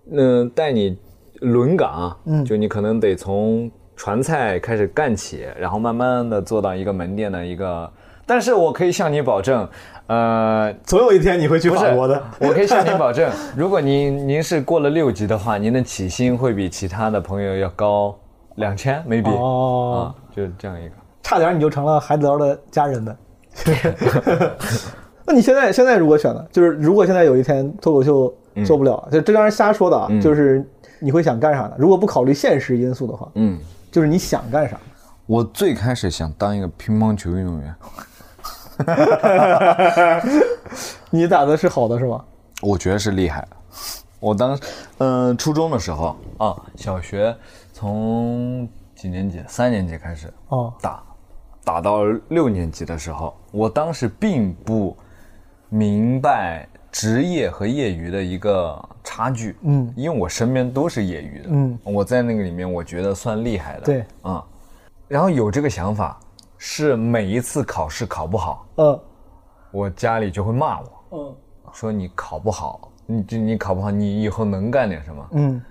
嗯、带你轮岗，嗯就你可能得从传菜开始干起，然后慢慢的做到一个门店的一个，但是我可以向你保证，呃，总有一天你会去法国的。我可以向您保证，如果您您是过了六级的话，您的起薪会比其他的朋友要高两千，maybe 哦啊，就是这样一个。差点你就成了海底捞的家人的，那你现在现在如果选呢？就是如果现在有一天脱口秀做不了，就这当然瞎说的啊，就是你会想干啥呢？如果不考虑现实因素的话，嗯，就是你想干啥？我最开始想当一个乒乓球运动员，你打的是好的是吧？我觉得是厉害。我当嗯、初中的时候啊，小学从几年级？三年级开始哦打，打到六年级的时候，我当时并不明白职业和业余的一个差距。嗯因为我身边都是业余的。嗯，我在那个里面，我觉得算厉害的。对，啊、然后有这个想法，是每一次考试考不好，嗯。我家里就会骂我。嗯。说你考不好，你这你考不好，你以后能干点什么？嗯。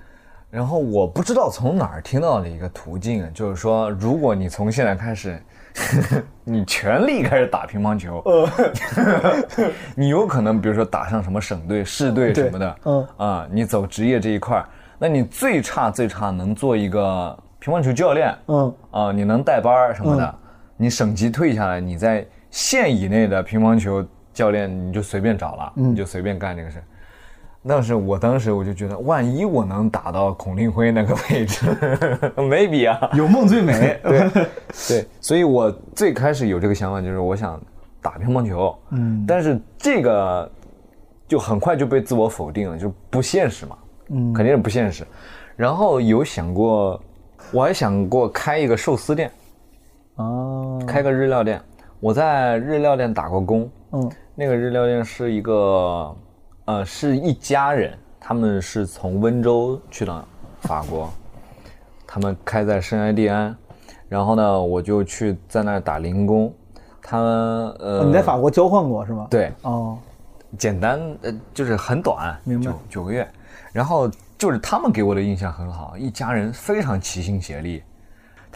然后我不知道从哪儿听到的一个途径，啊就是说，如果你从现在开始，你全力开始打乒乓球，你有可能比如说打上什么省队、市队什么的，嗯。啊，你走职业这一块儿，那你最差最差能做一个乒乓球教练，嗯。啊，你能带班儿什么的，你省级退下来，你在县以内的乒乓球教练你就随便找了，你就随便干这个事。但是我当时我就觉得，万一我能打到孔令辉那个位置，maybe 啊，有梦最美。对对，所以我最开始有这个想法，就是我想打乒乓球，嗯，但是这个就很快就被自我否定了，就不现实嘛，嗯，肯定是不现实。然后有想过，我还想过开一个寿司店，啊，开个日料店。我在日料店打过工，嗯那个日料店是一个，呃，是一家人，他们是从温州去的法国，他们开在圣埃蒂安，然后呢，我就去在那儿打零工，他们呃，哦你在法国交换过是吗？。对，哦，简单呃就是很短，明白九九个月，然后就是他们给我的印象很好，一家人非常齐心协力。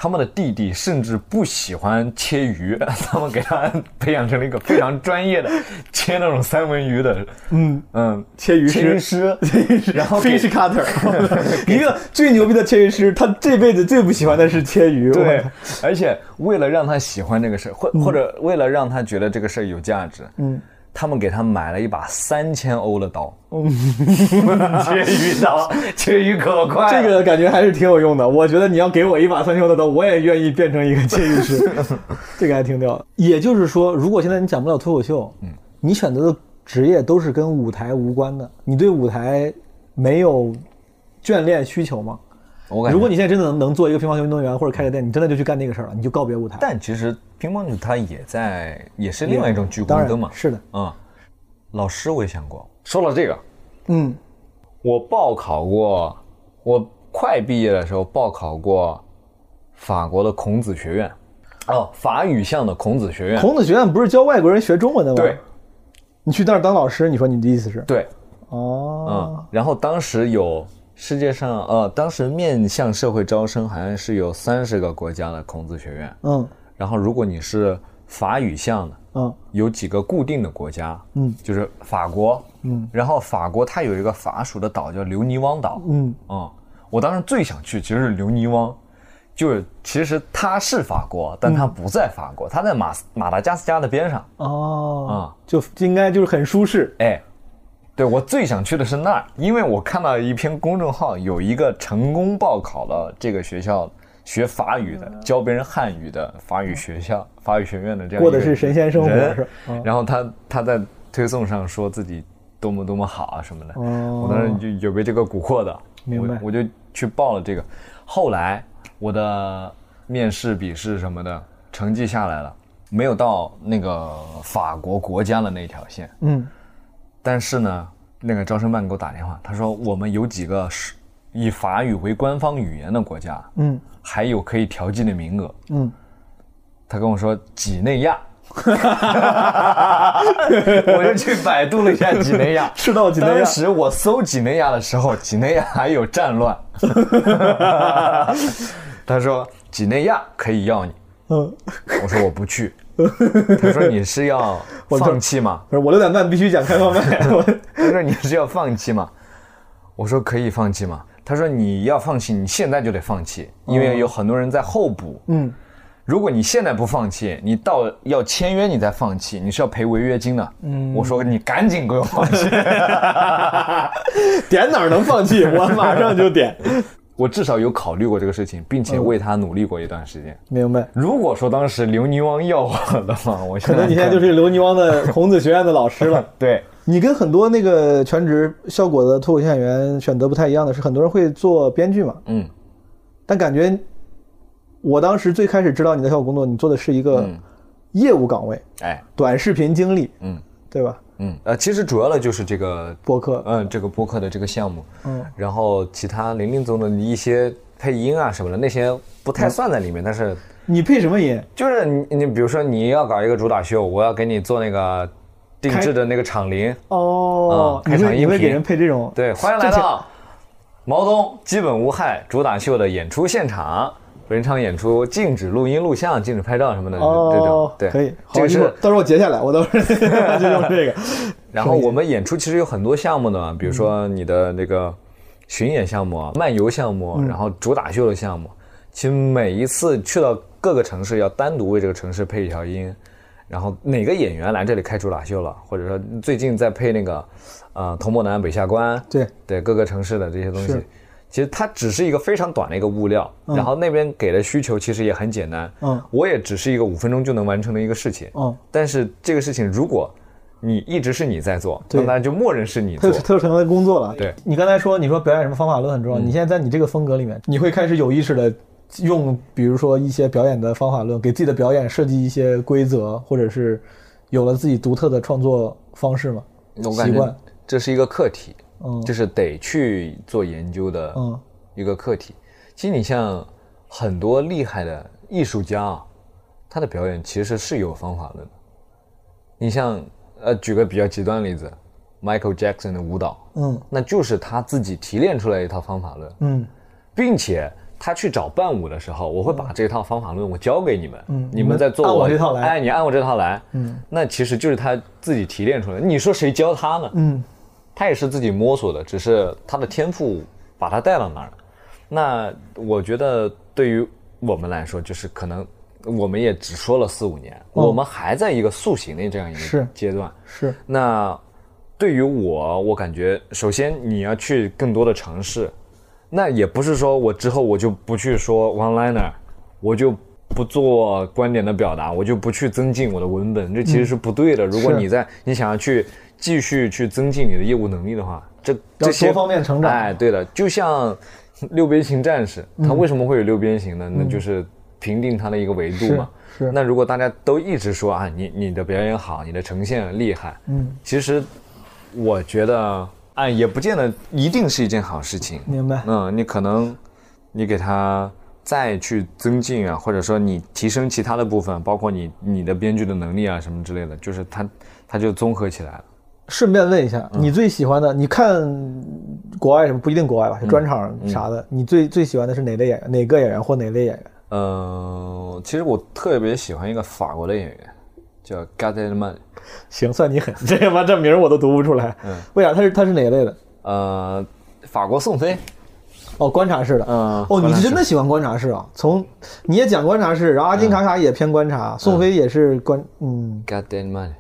他们的弟弟甚至不喜欢切鱼，他们给他培养成了一个非常专业的切那种三文鱼的，嗯，嗯，切鱼切鱼师，然后 fish cutter，一个最牛逼的切鱼师，他这辈子最不喜欢的是切鱼。对，而且为了让他喜欢这个事儿，或或者为了让他觉得这个事儿有价值，嗯，他们给他买了一把三千欧的刀，切鱼刀，切鱼可快了，这个感觉还是挺有用的。我觉得你要给我一把三千欧的刀，我也愿意变成一个切鱼师，这个还挺屌的。也就是说，如果现在你讲不了脱口秀，嗯，你选择的职业都是跟舞台无关的，你对舞台没有眷恋需求吗？我感觉如果你现在真的能能做一个乒乓球运动员或者开个店，你真的就去干那个事儿了，你就告别舞台。但其实乒乓球它也在，也是另外一种聚光灯嘛。是的，嗯，老师我也想过。说到这个，嗯我报考过，我快毕业的时候报考过法国的孔子学院，哦，法语项的孔子学院。孔子学院不是教外国人学中文的吗？对，你去那儿当老师，你说你的意思是？对，哦，嗯，然后当时有世界上，呃，当时面向社会招生好像是有三十个国家的孔子学院，嗯然后如果你是法语项的，嗯。有几个固定的国家，嗯，就是法国，嗯，然后法国它有一个法属的岛叫留尼汪岛，嗯。嗯，我当时最想去其实是留尼汪，就是其实它是法国，但它不在法国，它在马马达加斯加的边上，哦，啊就应该就是很舒适。哎，对我最想去的是那儿，因为我看到一篇公众号，有一个成功报考了这个学校学法语的，教别人汉语的法语学校、法语学院的这样过的是神仙生活然后他他在推送上说自己多么多么好啊什么的，哦。我当时就有被这个蛊惑的，明白。我我就去报了这个。后来我的面试、笔试什么的成绩下来了，没有到那个法国国家的那条线，嗯。但是呢，那个招生办给我打电话，他说我们有几个是以法语为官方语言的国家，嗯还有可以调剂的名额。嗯，他跟我说几内亚，我就去百度了一下几内亚。赤道几内亚当时我搜几内亚的时候，几内亚还有战乱。他说几内亚可以要你，嗯，我说我不去。他说你是要放弃吗？不是我六点半必须讲开放麦。他说你是要放弃吗？我说可以放弃吗？他说你要放弃，你现在就得放弃，因为有很多人在候补。嗯如果你现在不放弃，你到要签约你再放弃，你是要赔违约金的。嗯，我说你赶紧给我放弃，点哪儿能放弃？我马上就点。我至少有考虑过这个事情，并且为他努力过一段时间。明白。如果说当时刘尼汪要我的话，我可能你现在就是刘尼汪的孔子学院的老师了。对，你跟很多那个全职效果的脱口秀演员选择不太一样的是，很多人会做编剧嘛，嗯，但感觉我当时最开始知道你的效果工作，你做的是一个嗯业务岗位，哎，短视频经历，嗯对吧？嗯，呃，其实主要的就是这个播客，嗯，这个播客的这个项目，嗯，然后其他零零总总的一些配音啊什么的，那些不太算在里面，但是你配什么音？就是你你比如说你要搞一个主打秀，我要给你做那个定制的那个场铃，哦，开场音频会你会给人配这种？对，欢迎来到毛东基本无害主打秀的演出现场。本场演出禁止录音、录像、禁止拍照什么的，这种哦，对，可以，好，这个是到时候我截下来，我到时候 就用这个。然后我们演出其实有很多项目的嘛，比如说你的那个巡演项目啊、漫游项目，然后主打秀的项目。其实每一次去到各个城市，要单独为这个城市配一条音，然后哪个演员来这里开主打秀了，或者说最近在配那个呃童漠南北下关，对，对各个城市的这些东西是，其实它只是一个非常短的一个物料，然后那边给的需求其实也很简单，嗯。我也只是一个五分钟就能完成的一个事情，嗯，但是这个事情如果你一直是你在做，对。那当然就默认是你做。它就，成为工作了。对。你刚才说，你说表演什么方法论很重要。你现在在你这个风格里面，你会开始有意识的用，比如说一些表演的方法论，给自己的表演设计一些规则，或者是有了自己独特的创作方式吗？我感习惯。觉这是一个课题，嗯就是得去做研究的嗯一个课题。其实你像很多厉害的艺术家啊，他的表演其实是有方法论的。你像呃，举个比较极端的例子，Michael Jackson 的舞蹈，嗯那就是他自己提炼出来一套方法论，嗯并且他去找伴舞的时候，我会把这套方法论我教给你们，嗯你们在做按我这套来哎，你按我这套来，嗯，那其实就是他自己提炼出来的。你说谁教他呢？嗯他也是自己摸索的，只是他的天赋把他带到那儿了。那我觉得对于我们来说，就是可能我们也只说了四五年，哦我们还在一个塑形的这样一个阶段。是那对于我，我感觉首先你要去更多的尝试，那也不是说我之后我就不去说 one liner，我就不做观点的表达，我就不去增进我的文本，这其实是不对的。如果你在你想要去继续去增进你的业务能力的话，这这些多方面成长哎，对的，就像六边形战士，他为什么会有六边形呢？那就是评定他的一个维度嘛。是是那如果大家都一直说啊，你你的表演好，你的呈现厉害，嗯，其实我觉得，哎，也不见得一定是一件好事情。明白。嗯，你可能你给他再去增进啊，或者说你提升其他的部分，包括你你的编剧的能力啊什么之类的，就是它它就综合起来了。顺便问一下，嗯你最喜欢的？你看国外什么不一定国外吧，就专场啥的，你最最喜欢的是哪类演员？哪个演员或哪类演员？呃，其实我特别喜欢一个法国的演员，叫 g a d e l m a n 行，算你狠，这他妈这名儿我都读不出来。嗯为啥？他是他是哪一类的？呃，法国宋飞，哦，观察式的。嗯哦，你是真的喜欢观察式啊？从你也讲观察式，然后阿金卡卡也偏观察，宋飞也是观，嗯。E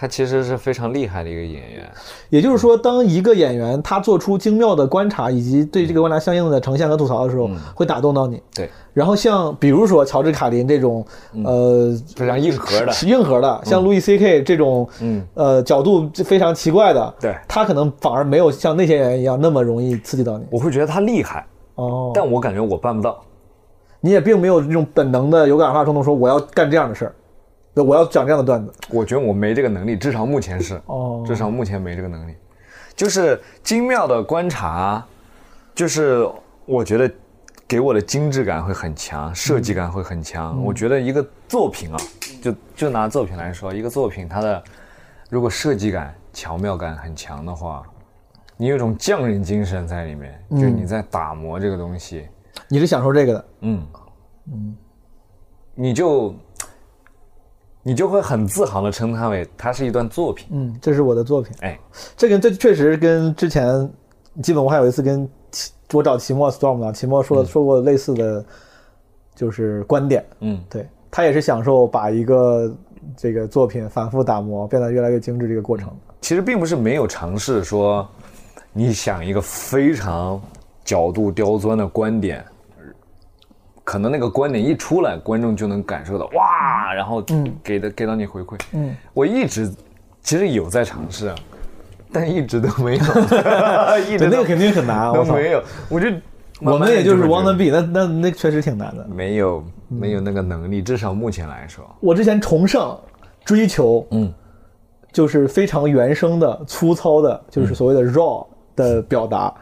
他其实是非常厉害的一个演员。也就是说，当一个演员他做出精妙的观察以及对这个观察相应的呈现和吐槽的时候，会打动到你。对，然后像比如说乔治卡林这种，呃，非常硬核的。硬核的，像路易 C K 这种，嗯，呃，角度非常奇怪的，对他可能反而没有像那些演员一样那么容易刺激到你。我会觉得他厉害，哦，但我感觉我办不到。你也并没有这种本能的有感而发冲动，说我要干这样的事儿，对我要讲这样的段子。我觉得我没这个能力，至少目前是，哦至少目前没这个能力。就是精妙的观察，就是我觉得给我的精致感会很强，设计感会很强。我觉得一个作品啊，就就拿作品来说，一个作品它的如果设计感、巧妙感很强的话，你有一种匠人精神在里面，就你在打磨这个东西。你是享受这个的，嗯嗯，你就你就会很自豪的称它为它是一段作品。嗯，这是我的作品。哎，这跟这确实跟之前，基本我还有一次跟齐我找齐墨 Storm 啊，齐墨说说过类似的，就是观点。嗯，对，他也是享受把一个这个作品反复打磨，变得越来越精致这个过程。其实并不是没有尝试说，你想一个非常角度刁钻的观点，可能那个观点一出来，观众就能感受到哇，然后给的、给到你回馈。嗯，我一直其实有在尝试，啊，但一直都没有，一直对，那都个肯定很难，我没有。我就我们也就是 wanna be，be，那那那确实挺难的。没有没有那个能力，至少目前来说，我之前崇尚追求，嗯，就是非常原生的、粗糙的，就是所谓的 raw 的表达。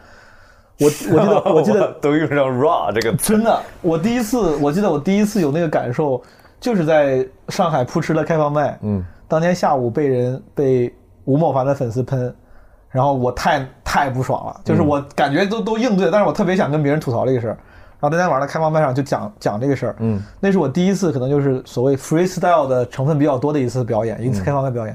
我 我记得我记得。都用上 raw 这个词，真的，我第一次，我记得我第一次有那个感受，就是在上海扑哧的开放麦，嗯，当天下午被人被吴莫凡的粉丝喷，然后我太太不爽了，就是我感觉都都应对，但是我特别想跟别人吐槽这个事儿。然后那天晚上的开放麦上就讲讲这个事儿，嗯，那是我第一次可能就是所谓 freestyle 的成分比较多的一次表演，一次开放麦表演，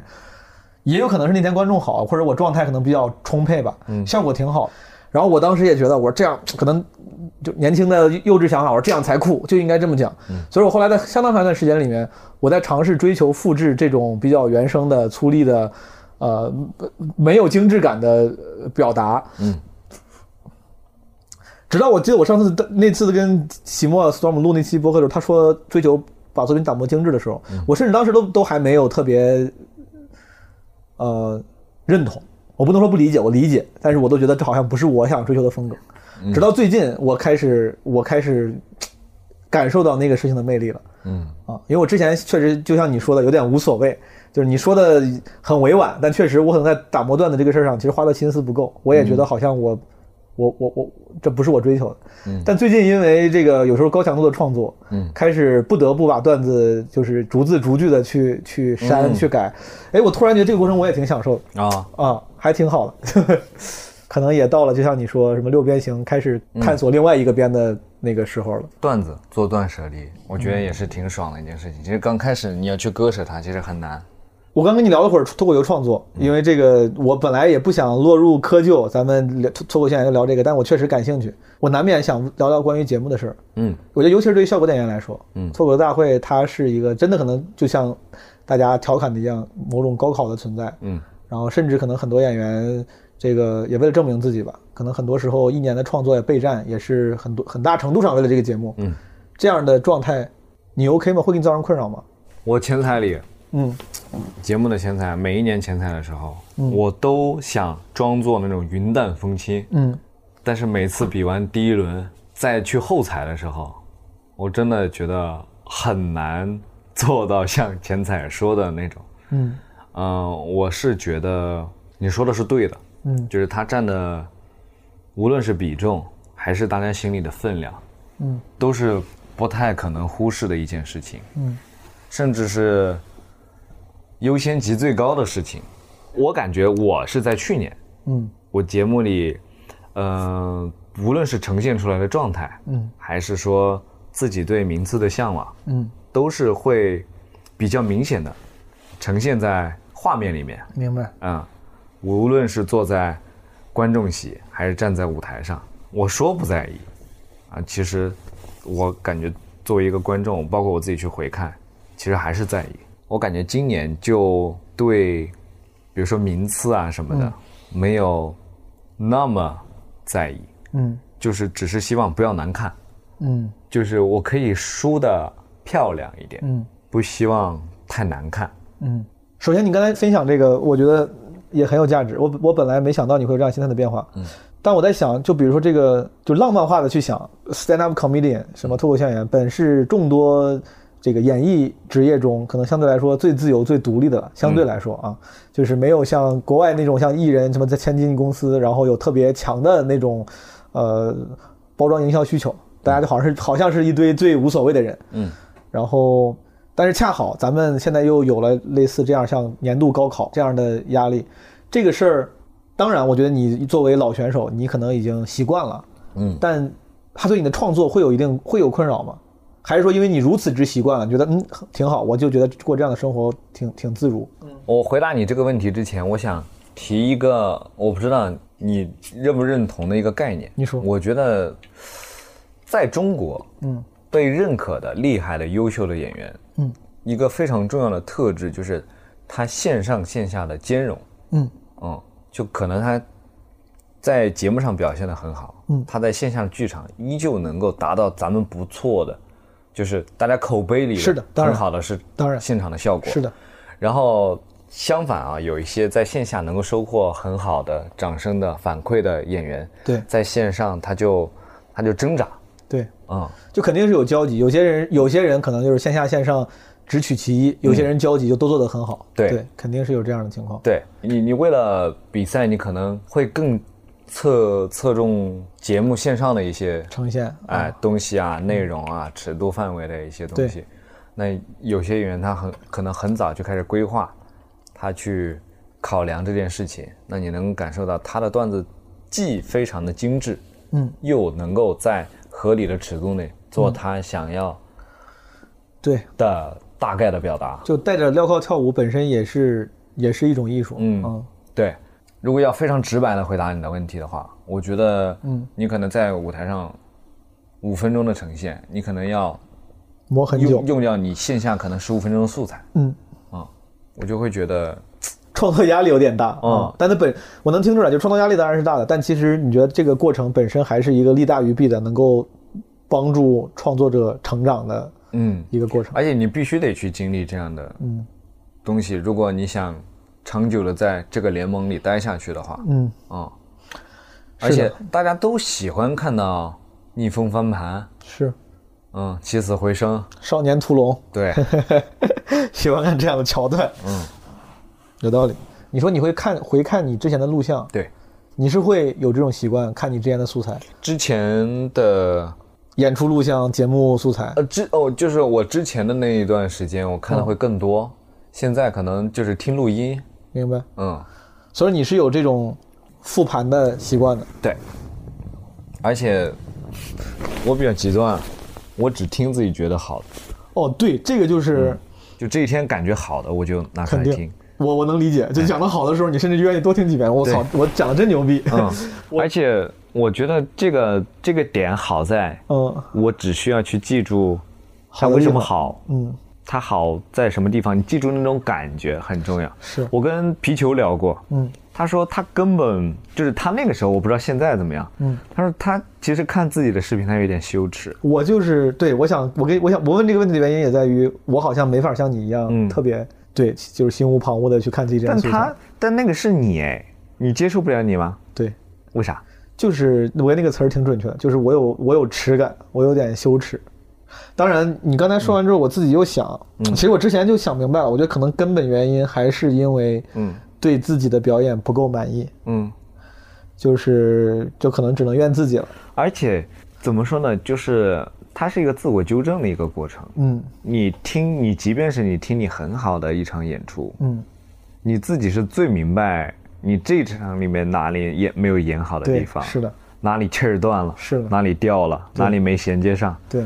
也有可能是那天观众好，或者我状态可能比较充沛吧，嗯，效果挺好。然后我当时也觉得，我说这样可能就年轻的幼稚想法，我说这样才酷，就应该这么讲。所以我后来在相当长一段时间里面，我在尝试追求复制这种比较原生的、粗粝的，呃，没有精致感的呃表达。嗯。直到我记得我上次的那次跟席莫 Storm 录那期播客的时候，他说追求把作品打磨精致的时候，我甚至当时都都还没有特别呃认同。我不能说不理解，我理解，但是我都觉得这好像不是我想追求的风格。直到最近，我开始我开始感受到那个事情的魅力了。嗯啊，因为我之前确实就像你说的，有点无所谓，就是你说的很委婉，但确实我可能在打磨段子这个事儿上，其实花的心思不够。我也觉得好像我，我我我这不是我追求的。嗯但最近因为这个有时候高强度的创作，嗯开始不得不把段子就是逐字逐句的去去删、嗯去改。哎，我突然觉得这个过程我也挺享受的。啊，啊，还挺好的，可能也到了，就像你说什么六边形开始探索另外一个边的那个时候了。段子做断舍离，我觉得也是挺爽的一件事情。其实刚开始你要去割舍它，其实很难。我刚跟你聊了会儿脱口秀创作，因为这个我本来也不想落入窠臼，咱们聊脱脱口秀演员聊这个，但我确实感兴趣，我难免想聊聊关于节目的事儿。嗯我觉得尤其是对于效果演员来说，嗯脱口秀大会它是一个真的可能就像大家调侃的一样，某种高考的存在。嗯然后甚至可能很多演员，这个也为了证明自己吧，可能很多时候一年的创作也备战，也是很多很大程度上为了这个节目。嗯，这样的状态，你 OK 吗？会给你造成困扰吗？我前台里嗯。节目的前彩，每一年前彩的时候，嗯。我都想装作那种云淡风轻，嗯。但是每次比完第一轮再去后彩的时候，我真的觉得很难做到像前彩说的那种。嗯。嗯、我是觉得你说的是对的，嗯。就是它占的，无论是比重还是大家心里的分量，嗯。都是不太可能忽视的一件事情，嗯。甚至是优先级最高的事情。我感觉我是在去年，嗯我节目里，呃，无论是呈现出来的状态，嗯还是说自己对名次的向往，嗯，都是会比较明显的呈现在画面里面。明白。嗯，无论是坐在观众席还是站在舞台上，我说不在意啊，其实我感觉作为一个观众，包括我自己去回看，其实还是在意。我感觉今年就对，比如说名次啊什么的，没有那么在意，嗯就是只是希望不要难看，嗯就是我可以输的漂亮一点，嗯不希望太难看。嗯。首先，你刚才分享这个，我觉得也很有价值。我我本来没想到你会有这样心态的变化。嗯。但我在想，就比如说这个，就浪漫化的去想，stand up comedian 什么脱口秀演员，本是众多这个演艺职业中可能相对来说最自由、最独立的了。相对来说啊，就是没有像国外那种像艺人什么在签经纪公司，然后有特别强的那种呃包装营销需求，大家就好像是好像是一堆最无所谓的人。嗯然后，但是恰好咱们现在又有了类似这样像年度高考这样的压力，这个事儿，当然，我觉得你作为老选手，你可能已经习惯了，嗯但他对你的创作会有一定会有困扰吗？还是说因为你如此之习惯了，觉得嗯挺好，我就觉得过这样的生活挺挺自如？我回答你这个问题之前，我想提一个我不知道你认不认同的一个概念。你说我觉得在中国，嗯被认可的、厉害的、优秀的演员，嗯，一个非常重要的特质就是他线上线下的兼容。嗯嗯，就可能他在节目上表现的很好，嗯他在线下的剧场依旧能够达到咱们不错的，就是大家口碑里是的当然好的是当然现场的效果是的，然后相反啊，有一些在线下能够收获很好的掌声的反馈的演员，对在线上他就他就挣扎，对，嗯，就肯定是有交集。有些人有些人可能就是线下线上只取其一，有些人交集就都做得很好。对对，肯定是有这样的情况。对你，你为了比赛，你可能会更侧侧重节目线上的一些呈现，哎，东西啊、内容啊、尺度范围的一些东西。那有些演员他很可能很早就开始规划，他去考量这件事情。那你能感受到他的段子既非常的精致，嗯，又能够在合理的尺度内做他想要对，的大概的表达。就带着镣铐跳舞本身也是也是一种艺术。嗯对，如果要非常直白的回答你的问题的话，我觉得，嗯，你可能在舞台上五分钟的呈现，你可能要磨很久。用。用掉你线下可能十五分钟的素材，嗯，啊我就会觉得，创作压力有点大嗯。啊，但它本我能听出来，就创作压力当然是大的，但其实你觉得这个过程本身还是一个利大于弊的，能够帮助创作者成长的嗯，一个过程。而且你必须得去经历这样的嗯。东西，如果你想长久的在这个联盟里待下去的话，嗯，嗯，而且大家都喜欢看到逆风翻盘，是嗯，起死回生，少年屠龙，对，喜欢看这样的桥段。嗯，有道理。你说你会看回看你之前的录像，对，你是会有这种习惯，看你之前的素材，之前的。演出录像、节目素材。呃，之哦，就是我之前的那一段时间，我看的会更多。现在可能就是听录音，明白？嗯，所以你是有这种复盘的习惯的。对。而且我比较极端，我只听自己觉得好的，哦，对，这个就是就这一天感觉好的，我就拿出。来听。我我能理解，就讲的好的时候，你甚至愿意多听几遍。我操，我讲的真牛逼。嗯，而且我觉得这个这个点好在，嗯我只需要去记住它为什么好，嗯，它好在什么地方，你记住那种感觉很重要。是我跟皮球聊过，嗯他说他根本就是他那个时候，我不知道现在怎么样。嗯，他说他其实看自己的视频，他有点羞耻。我就是对我想我给我想我问这个问题的原因也在于，我好像没法像你一样、嗯特别对，就是心无旁骛的去看自己这样。但他但那个是你哎，你接受不了你吗？对，为啥？就是我那个词儿挺准确的，就是我有我有耻感，我有点羞耻。当然，你刚才说完之后，我自己又想，其实我之前就想明白了，我觉得可能根本原因还是因为嗯。对自己的表演不够满意，嗯，就是就可能只能怨自己了。而且怎么说呢？就是它是一个自我纠正的一个过程。嗯。你听，你即便是你听你很好的一场演出，嗯，你自己是最明白你这场里面哪里演没有演好的地，方，是的，哪里气儿断了，是的。哪里掉了，哪里没衔接上，对，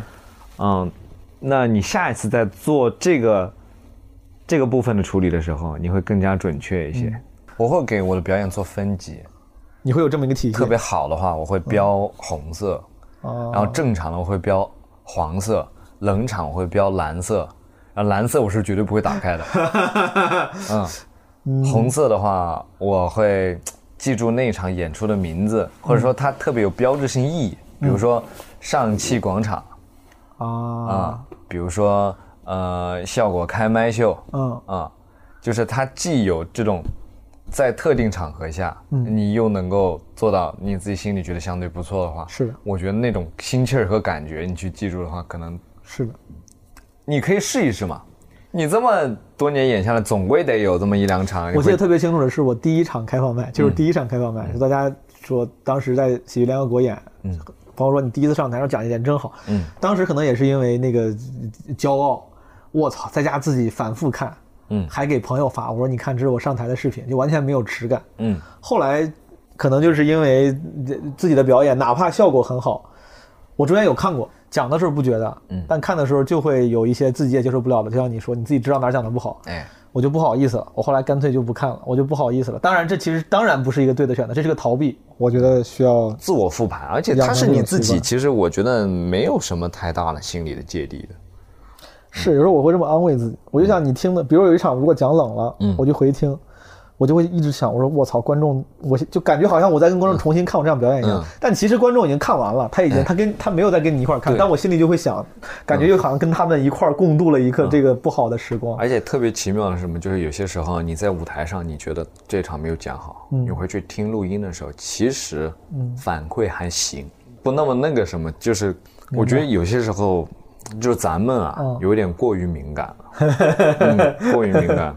嗯，那你下一次在做这个这个部分的处理的时候，你会更加准确一些。嗯。我会给我的表演做分级，你会有这么一个体系，特别好的话，我会标红色，啊，然后正常的我会标黄色，冷场我会标蓝色，然后蓝色我是绝对不会打开的。嗯，红色的话，我会记住那场演出的名字，或者说它特别有标志性意义，比如说上汽广场啊，啊，比如说呃效果开麦秀嗯啊，就是它既有这种。在特定场合下，嗯你又能够做到你自己心里觉得相对不错的话，是的我觉得那种心气儿和感觉，你去记住的话，可能是的，你可以试一试嘛。你这么多年演下来，总归得有这么一两场。我记得特别清楚的是，我第一场开放麦，就是嗯第一场开放麦，是大家说当时在喜剧联合国演，嗯，朋友说你第一次上台上讲一点真好，嗯，当时可能也是因为那个呃骄傲，我操，在家自己反复看，嗯。还给朋友发，我说你看这是我上台的视频，就完全没有耻感。嗯。后来可能就是因为呃自己的表演，哪怕效果很好，我中间有看过，讲的时候不觉得，嗯。但看的时候就会有一些自己也接受不了的，就像你说，你自己知道哪儿讲的不好，哎我就不好意思了。我后来干脆就不看了，我就不好意思了。当然，这其实当然不是一个对的选择，这是个逃避。我觉得需要自我复盘，而且养成它是你自己，其实我觉得没有什么太大的心理的芥蒂的。是有时候我会这么安慰自己，我就想你听的，比如有一场如果讲冷了，嗯我就回听，我就会一直想，我说我操，观众，我就感觉好像我在跟观众重新看我这场表演一样，嗯但其实观众已经看完了，他已经、他跟他没有再跟你一块儿看，但我心里就会想，感觉就好像跟他们一块儿共度了一刻这个不好的时光。而且特别奇妙的是什么？就是有些时候你在舞台上，你觉得这场没有讲好，你回去听录音的时候，其实反馈还行，不那么那个什么。就是我觉得有些时候，就是咱们啊，嗯有点过于敏感了，嗯，过于敏感。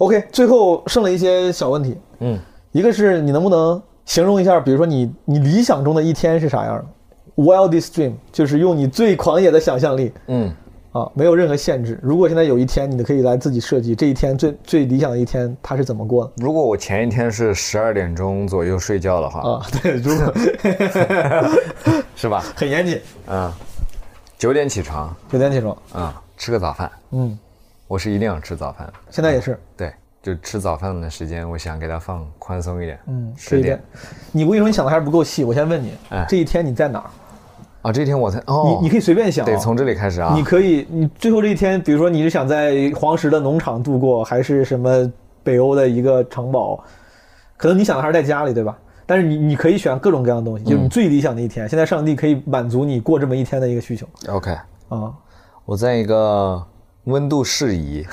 OK，最后剩了一些小问题，嗯，一个是你能不能形容一下，比如说你你理想中的一天是啥样的？Wildest dream，就是用你最狂野的想象力，嗯，啊，没有任何限制。如果现在有一天，你可以来自己设计这一天最最理想的一天，它是怎么过？的？如果我前一天是十二点钟左右睡觉的话，啊，对，如果。是吧？很严谨，嗯，九点起床，九点起床，嗯，吃个早饭，嗯，我是一定要吃早饭。现在也是，对，就吃早饭的时间，我想给它放宽松一点。嗯，十点这一点。你我跟你说，你想的还是不够细。我先问你哎，这一天你在哪儿？啊，这一天我在哦，你你可以随便想啊，得从这里开始啊。你可以，你最后这一天，比如说你是想在黄石的农场度过，还是什么北欧的一个城堡？可能你想的还是在家里，对吧？但是你你可以选各种各样的东西，就是你最理想的一天。现在上帝可以满足你过这么一天的一个需求 OK，啊，我在一个温度适宜、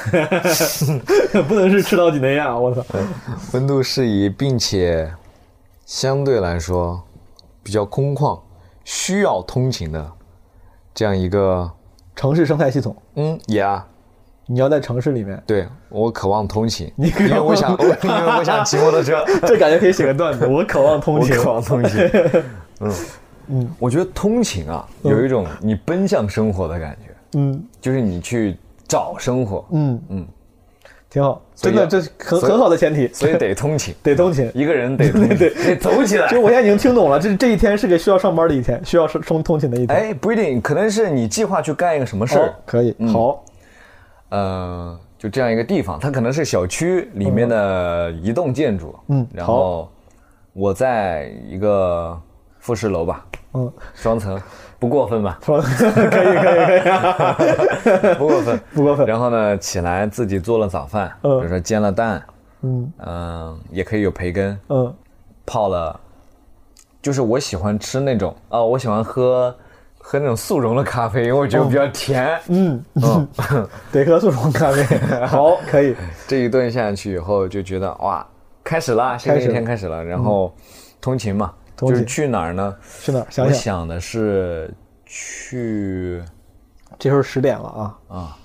不能是赤道几内亚，我操！温度适宜，并且相对来说比较空旷，需要通勤的这样一个，城市生态系统，嗯，Yeah，你要在城市里面，对我渴望通勤，因为我想，我 因为我想骑摩托车，这感觉可以写个段子。我渴望通勤，我渴望通勤。嗯。嗯，我觉得通勤啊，有一种你奔向生活的感觉，嗯。就是你去找生活，嗯。嗯，挺好，真的，这是很很好的前提，所以得通勤，得通勤。一个人得通勤，对得走起来。就。我现在已经听懂了，这这一天是个需要上班的一天，需要通通勤的一天。哎，不一定，可能是你计划去干一个什么事可以，好，呃，就这样一个地方，它可能是小区里面的一栋建筑，嗯然后我在一个复式楼吧，嗯，双层，不过分吧？说 可以可以可以，不过分，不过分。然后呢，起来自己做了早饭，比嗯如说煎了蛋，嗯。嗯、也可以有培根，嗯。泡了，就是我喜欢吃那种啊、我喜欢喝喝那种速溶的咖啡，因为我觉得比较甜。嗯，嗯，得喝速溶咖啡，好，可以，这一顿下去以后，就觉得哇，开始了，新的一天开始了。然后通勤嘛，就是去哪儿呢？去哪儿？想我想，的是去这时候十点了啊。啊，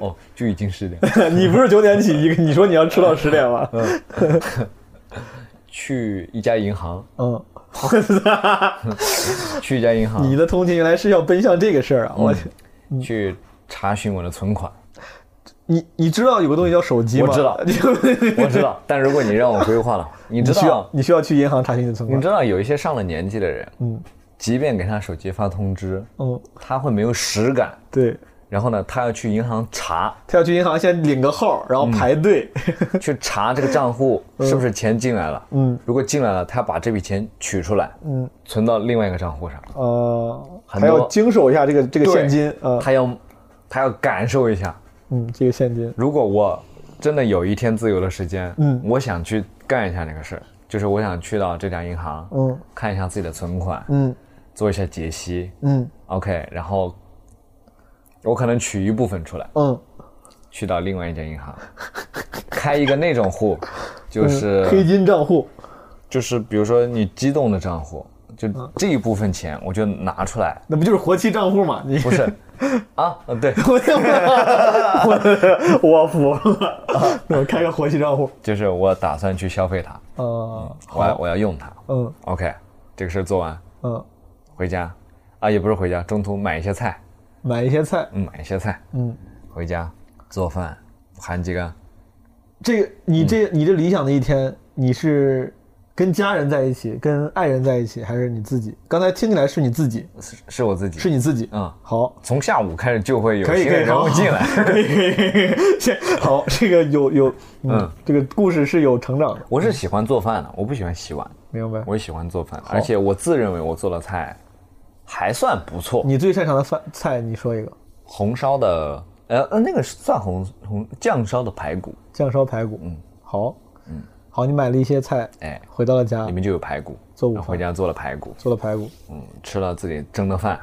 哦，就已经十点，你不是九点起，一个你说你要吃到十点吗？去一家银行，嗯，去一家银行，你的通勤原来是要奔向这个事儿啊！我去，去查询我的存款。你你知道有个东西叫手机吗？我知道 我知道，但如果你让我规划了，你知你需要道，你需要去银行查询你的存款你知。道有一些上了年纪的人，嗯即便给他手机发通知，嗯，他会没有实感。对，然后呢，他要去银行查，他要去银行先领个号，然后排队。去查这个账户是不是钱进来了。嗯如果进来了，他要把这笔钱取出来，嗯存到另外一个账户上。呃，还要经手一下这个这个现金呃，他要他要感受一下。嗯，这个现金，如果我真的有一天自由的时间，嗯。我想去干一下那个事儿，就是我想去到这家银行，嗯。看一下自己的存款，嗯。做一下解析嗯，OK，然后我可能取一部分出来，嗯，去到另外一家银行，开一个那种户，就是、嗯黑金账户，就是比如说你激动的账户，就嗯。这一部分钱我就拿出来，那不就是活期账户吗？你不是。啊，呃对，我我服了，那我开个活期账户，就是我打算去消费它，嗯，我要我要用它嗯，OK，这个事儿做完嗯，回家，啊也不是回家，中途买一些菜，买一些菜，嗯，买一些菜嗯，回家做饭，含几个，这个你这你这理想的一天，你是跟家人在一起，跟爱人在一起，还是你自己？刚才听起来是你自己，是是我自己，是你自己。嗯，好，从下午开始就会有可以可以，新的人物进来。可以可以可以。先好，这个有有，嗯嗯，这个故事是有成长的，我是喜欢做饭的，我不喜欢洗碗，明白？我喜欢做饭，而且我自认为我做的菜还算不错。你最擅长的饭菜，你说一个，红烧的，呃呃，那个是算红红酱烧的排骨，酱烧排骨。嗯，好，嗯，好，你买了一些菜，哎，回到了家里，面就有排骨，做午饭然后回家做了排骨，做了排骨，嗯，吃了自己蒸的饭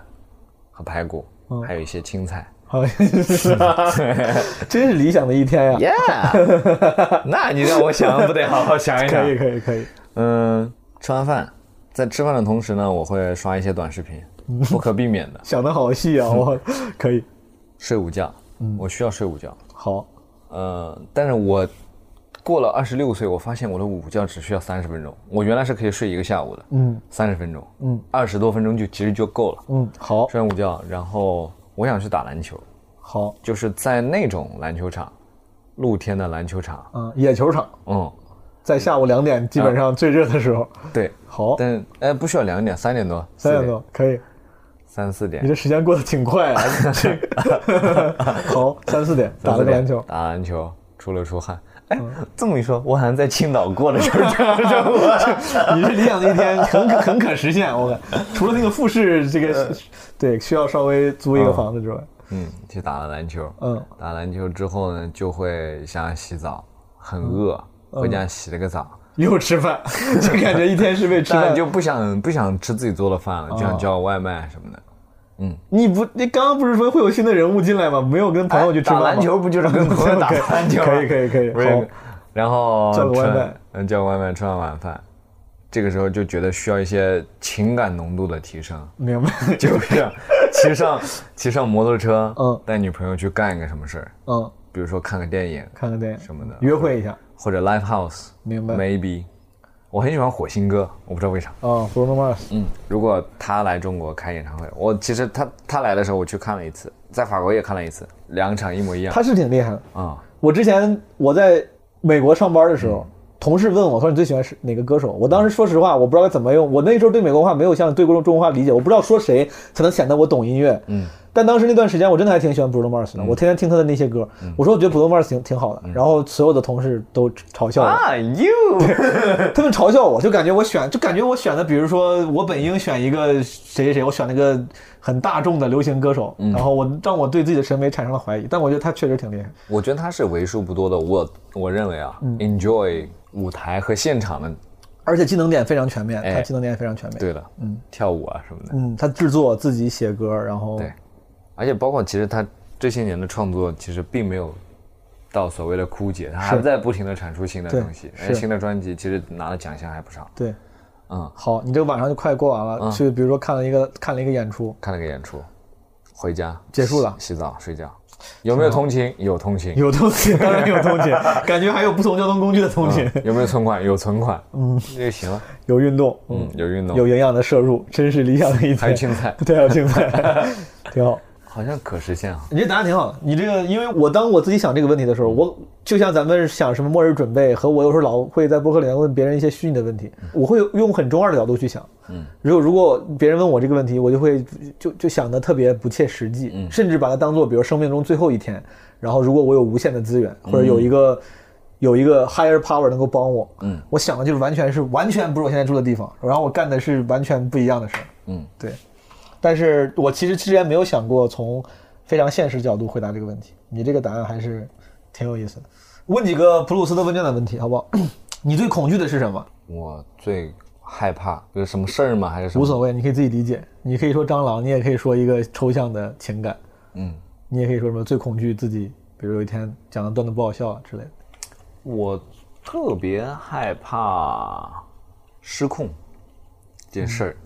和排骨，嗯还有一些青菜。好，真是理想的一天呀！Yeah，那你让我想不得好好想一想。可以可以可以，嗯，吃完饭，在吃饭的同时呢，我会刷一些短视频，不可避免的 想的好细啊！我可以，睡午觉。嗯我需要睡午觉。好，嗯，但是我过了二十六岁，我发现我的午觉只需要三十分钟。我原来是可以睡一个下午的，嗯三十分钟，嗯二十多分钟就其实就够了。嗯，好睡完午觉，然后我想去打篮球，好，就是在那种篮球场，露天的篮球场。嗯，野球场嗯，在下午两点，基本上最热的时候。对。好，但哎，不需要两点，三点多，三点多可以，三四点你。这时间过得挺快啊！这个 好，三四点打了个篮球，打篮球，出了出汗。哎，这么一说，我好像在青岛过的就是这样的生活。你是理想的一天，很可很可实现。我感除了那个复试这个，对，需要稍微租一个房子之外，嗯，去打了篮球。嗯，打篮球之后呢，就会想洗澡，很饿，回家洗了个澡，又吃饭，就感觉一天是被吃饭。但就不想不想吃自己做的饭了，就想叫外卖什么的。你不，你刚刚不是说会有新的人物进来吗？没有跟朋友去吃饭吗？打篮球不就是跟朋友打篮球 吗？可以可以可以，不是好，然后叫个外卖，嗯，叫外卖，吃完晚饭，这个时候就觉得需要一些情感浓度的提升，明白？就是骑上骑上摩托车，嗯。带女朋友去干一个什么事儿，嗯，比如说看个电影看个电影。什么的，约会一下。或者 live house，明白。maybe，我很喜欢火星哥，我不知道为啥。啊，Bruno Mars，嗯，如果他来中国开演唱会，我其实他他来的时候我去看了一次，在法国也看了一次，两场一模一样。他是挺厉害的。啊、我之前我在美国上班的时候，同事问我说你最喜欢是哪个歌手？我当时说实话，我不知道该怎么用。我那时候对美国话没有像对中中国话理解，我不知道说谁才能显得我懂音乐。嗯，但当时那段时间我真的还挺喜欢 Bruno Mars 的，我天天听他的那些歌。我说我觉得 Bruno Mars 挺挺好的，然后所有的同事都嘲笑我。啊，you，他们嘲笑我，就感觉我选，就感觉我选的，比如说我本应选一个谁谁谁，我选了一个很大众的流行歌手，然后我让我对自己的审美产生了怀疑。但我觉得他确实挺厉害。我觉得他是为数不多的，我我认为啊、e n j o y 舞台和现场的，而且技能点非常全面，哎他技能点非常全面。对的，嗯，跳舞啊什么的，嗯，他制作自己写歌，然后对，而且包括其实他这些年的创作，其实并没有到所谓的枯竭，他还在不停的产出新的东西，是而且新的专辑其实拿的奖项还不少。对嗯，好，你这个晚上就快过完了，嗯去比如说看了一个看了一个演出，看了个演出，回家结束了洗洗澡睡觉，有没有通勤？有通勤。有通勤，当然有通勤，感觉还有不同交通工具的通勤，嗯有没有存款？有存款，嗯，那就行了。有运动，嗯，有运动，有营养的摄入，真是理想的一天。还有青菜，对，还有青菜，挺好。好像可实现啊。你这答案挺好的。你这个，因为我当我自己想这个问题的时候，我就像咱们想什么末日准备，和我有时候老会在博客里面问别人一些虚拟的问题，我会用很中二的角度去想。嗯，如果如果别人问我这个问题，我就会就就想的特别不切实际，嗯甚至把它当做比如生命中最后一天。然后如果我有无限的资源，或者有一个、有一个 higher power 能够帮我，嗯，我想的就是完全是完全不是我现在住的地方，然后我干的是完全不一样的事儿。嗯，对。但是我其实之前没有想过从非常现实角度回答这个问题。你这个答案还是挺有意思的。问几个普鲁斯特问卷的问题，好不好？你最恐惧的是什么？我最害怕有什么事儿吗？还是什么？无所谓，你可以自己理解。你可以说蟑螂，你也可以说一个抽象的情感，嗯，你也可以说什么最恐惧自己，比如有一天讲的段子不好笑啊之类的。我特别害怕失控这件事儿，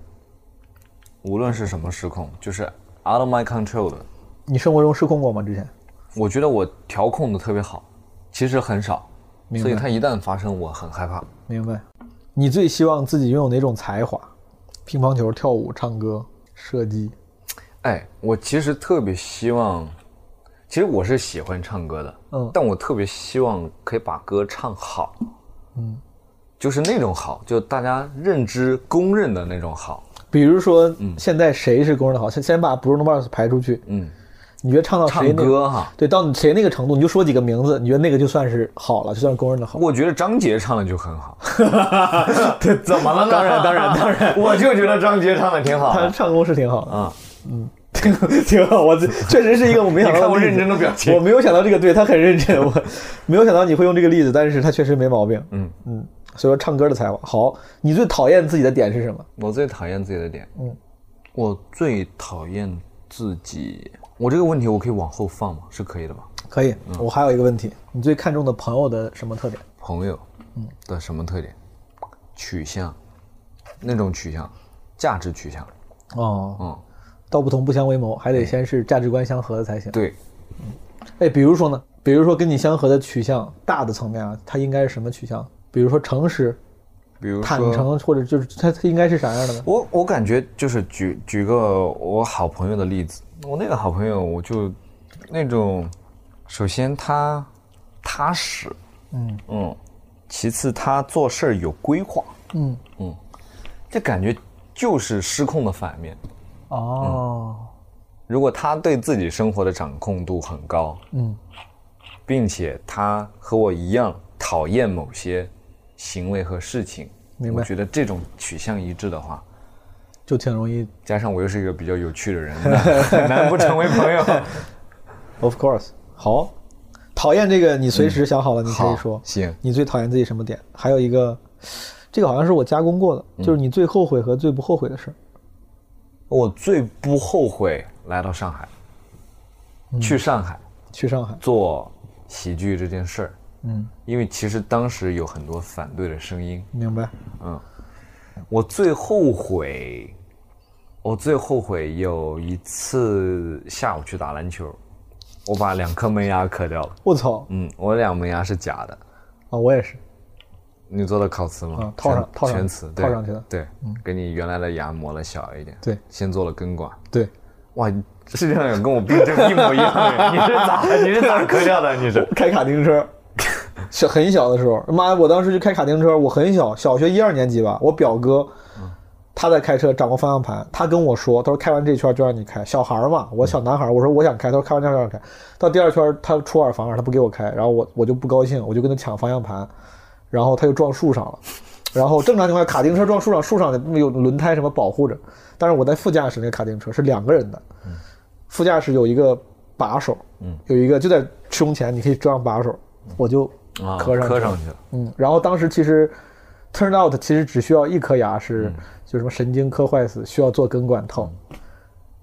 无论是什么失控，就是 out of my control 的。你生活中失控过吗？之前？我觉得我调控的特别好，其实很少，所以它一旦发生，我很害怕。明白。你最希望自己拥有哪种才华？乒乓球、跳舞、唱歌、射击。哎，我其实特别希望，其实我是喜欢唱歌的，嗯但我特别希望可以把歌唱好，嗯，就是那种好，就大家认知公认的那种好。比如说，现在谁是公认的好？先先把 Bruno Mars 排出去，嗯，你觉得唱到谁那个歌哈，对，到你谁那个程度，你就说几个名字，你觉得那个就算是好了，就算是公认的好。我觉得张杰唱的就很好。对怎么了呢？当然当然当然，我就觉得张杰唱的挺好的。他唱功是挺好的，啊，嗯挺挺好。我这确实是一个我没想到认真的表情我没有想到这个，对他很认真，我没有想到你会用这个例子，但是他确实没毛病。嗯嗯，所以说唱歌的才华好。你最讨厌自己的点是什么？我最讨厌自己的点，嗯，我最讨厌自己。我这个问题我可以往后放吗？是可以的吧？可以，我还有一个问题，你最看重的朋友的什么特点？朋友嗯的什么特点？取向，那种取向，价值取向。哦，嗯，道不同不相为谋，还得先是价值观相合的才行。对，嗯哎，比如说呢？比如说跟你相合的取向，大的层面啊，它应该是什么取向？比如说诚实、比如坦诚，或者就是它它应该是啥样的呢？我我感觉就是举举个我好朋友的例子，我那个好朋友我就那种，首先他踏实，嗯。嗯，其次他做事儿有规划，嗯，这感觉就是失控的反面。哦，如果他对自己生活的掌控度很高，嗯，并且他和我一样讨厌某些行为和事情，明白我觉得这种取向一致的话，就挺容易。加上我又是一个比较有趣的人，很难不成为朋友。Of course，好，讨厌这个你随时想好了，你可以好说。行，你最讨厌自己什么点？还有一个，这个好像是我加工过的，就是你最后悔和最不后悔的事儿。我最不后悔来到上海，去上海去上海，做喜剧这件事儿，嗯，因为其实当时有很多反对的声音，明白？嗯我最后悔，我最后悔有一次下午去打篮球，我把两颗门牙磕掉了。我操！嗯，我两门牙是假的。啊，我也是。你做的烤瓷吗？啊套上全套上全瓷，对套上去的嗯对，给你原来的牙磨了小一点。对先做了根管。对，哇，世界上有跟我病症一模一样的人，你是咋你是咋磕掉的？你是？开卡丁车，小很小的时候，妈，我当时就开卡丁车，我很小，小学一二年级吧。我表哥，他在开车，掌握方向盘，他跟我说，他说开完这圈就让你开。小孩儿嘛，我小男孩儿，我说我想开，他说开完这圈让我开。到第二圈他出尔反尔，他不给我开，然后我我就不高兴，我就跟他抢方向盘，然后他就撞树上了。然后正常情况下，卡丁车撞树上，树上有轮胎什么保护着，但是我在副驾驶那个卡丁车是两个人的，副驾驶有一个把手，嗯有一个就在胸前，你可以装上把手，我就啊，磕上去了磕上去了。嗯，然后当时其实 turn out 其实只需要一颗牙是、嗯就什么神经磕坏死，需要做根管套。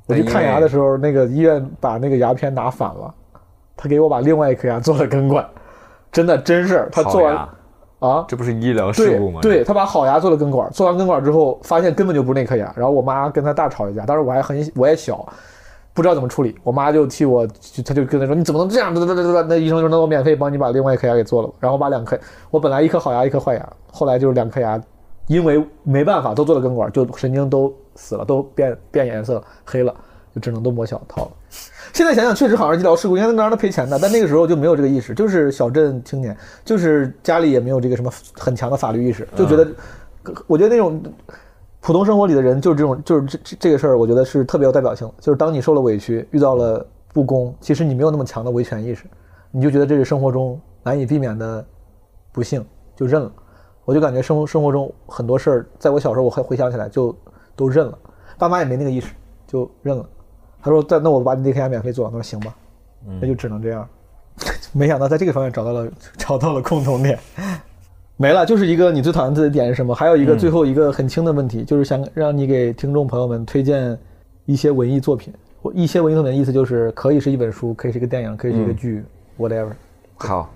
我去看牙的时候，那个医院把那个牙片拿反了，他给我把另外一颗牙做了根管，真的真事儿。他做完啊，这不是医疗事故吗？对，对他把好牙做了根管，做完根管之后，发现根本就不是那颗牙，然后我妈跟他大吵一架，当时我还很我也小，不知道怎么处理，我妈就替我，就他就跟他说你怎么能这样？那医生就说那我免费帮你把另外一颗牙给做了，然后把两颗，我本来一颗好牙一颗坏牙，后来就是两颗牙，因为没办法都做了根管，就神经都死了，都变变颜色黑了，就只能都磨小套了。现在想想，确实好像是医疗事故，应该能让他赔钱的。但那个时候就没有这个意识，就是小镇青年，就是家里也没有这个什么很强的法律意识，就觉得，我觉得那种普通生活里的人，就是这种，就是这这这个事儿，我觉得是特别有代表性的。就是当你受了委屈，遇到了不公，其实你没有那么强的维权意识，你就觉得这是生活中难以避免的不幸，就认了。我就感觉生生活中很多事儿，在我小时候我还回想起来就都认了，爸妈也没那个意识，就认了。他说：“在那我把你那颗牙免费做。”他说：“行吧，那就只能这样。” 没想到在这个方面找到了找到了共同点，没了，就是一个你最讨厌自己的点是什么？还有一个最后一个很轻的问题，就是想让你给听众朋友们推荐一些文艺作品。我一些文艺作品的意思就是可以是一本书，可以是一个电影，可以是一个剧、w h a t e v e r 好。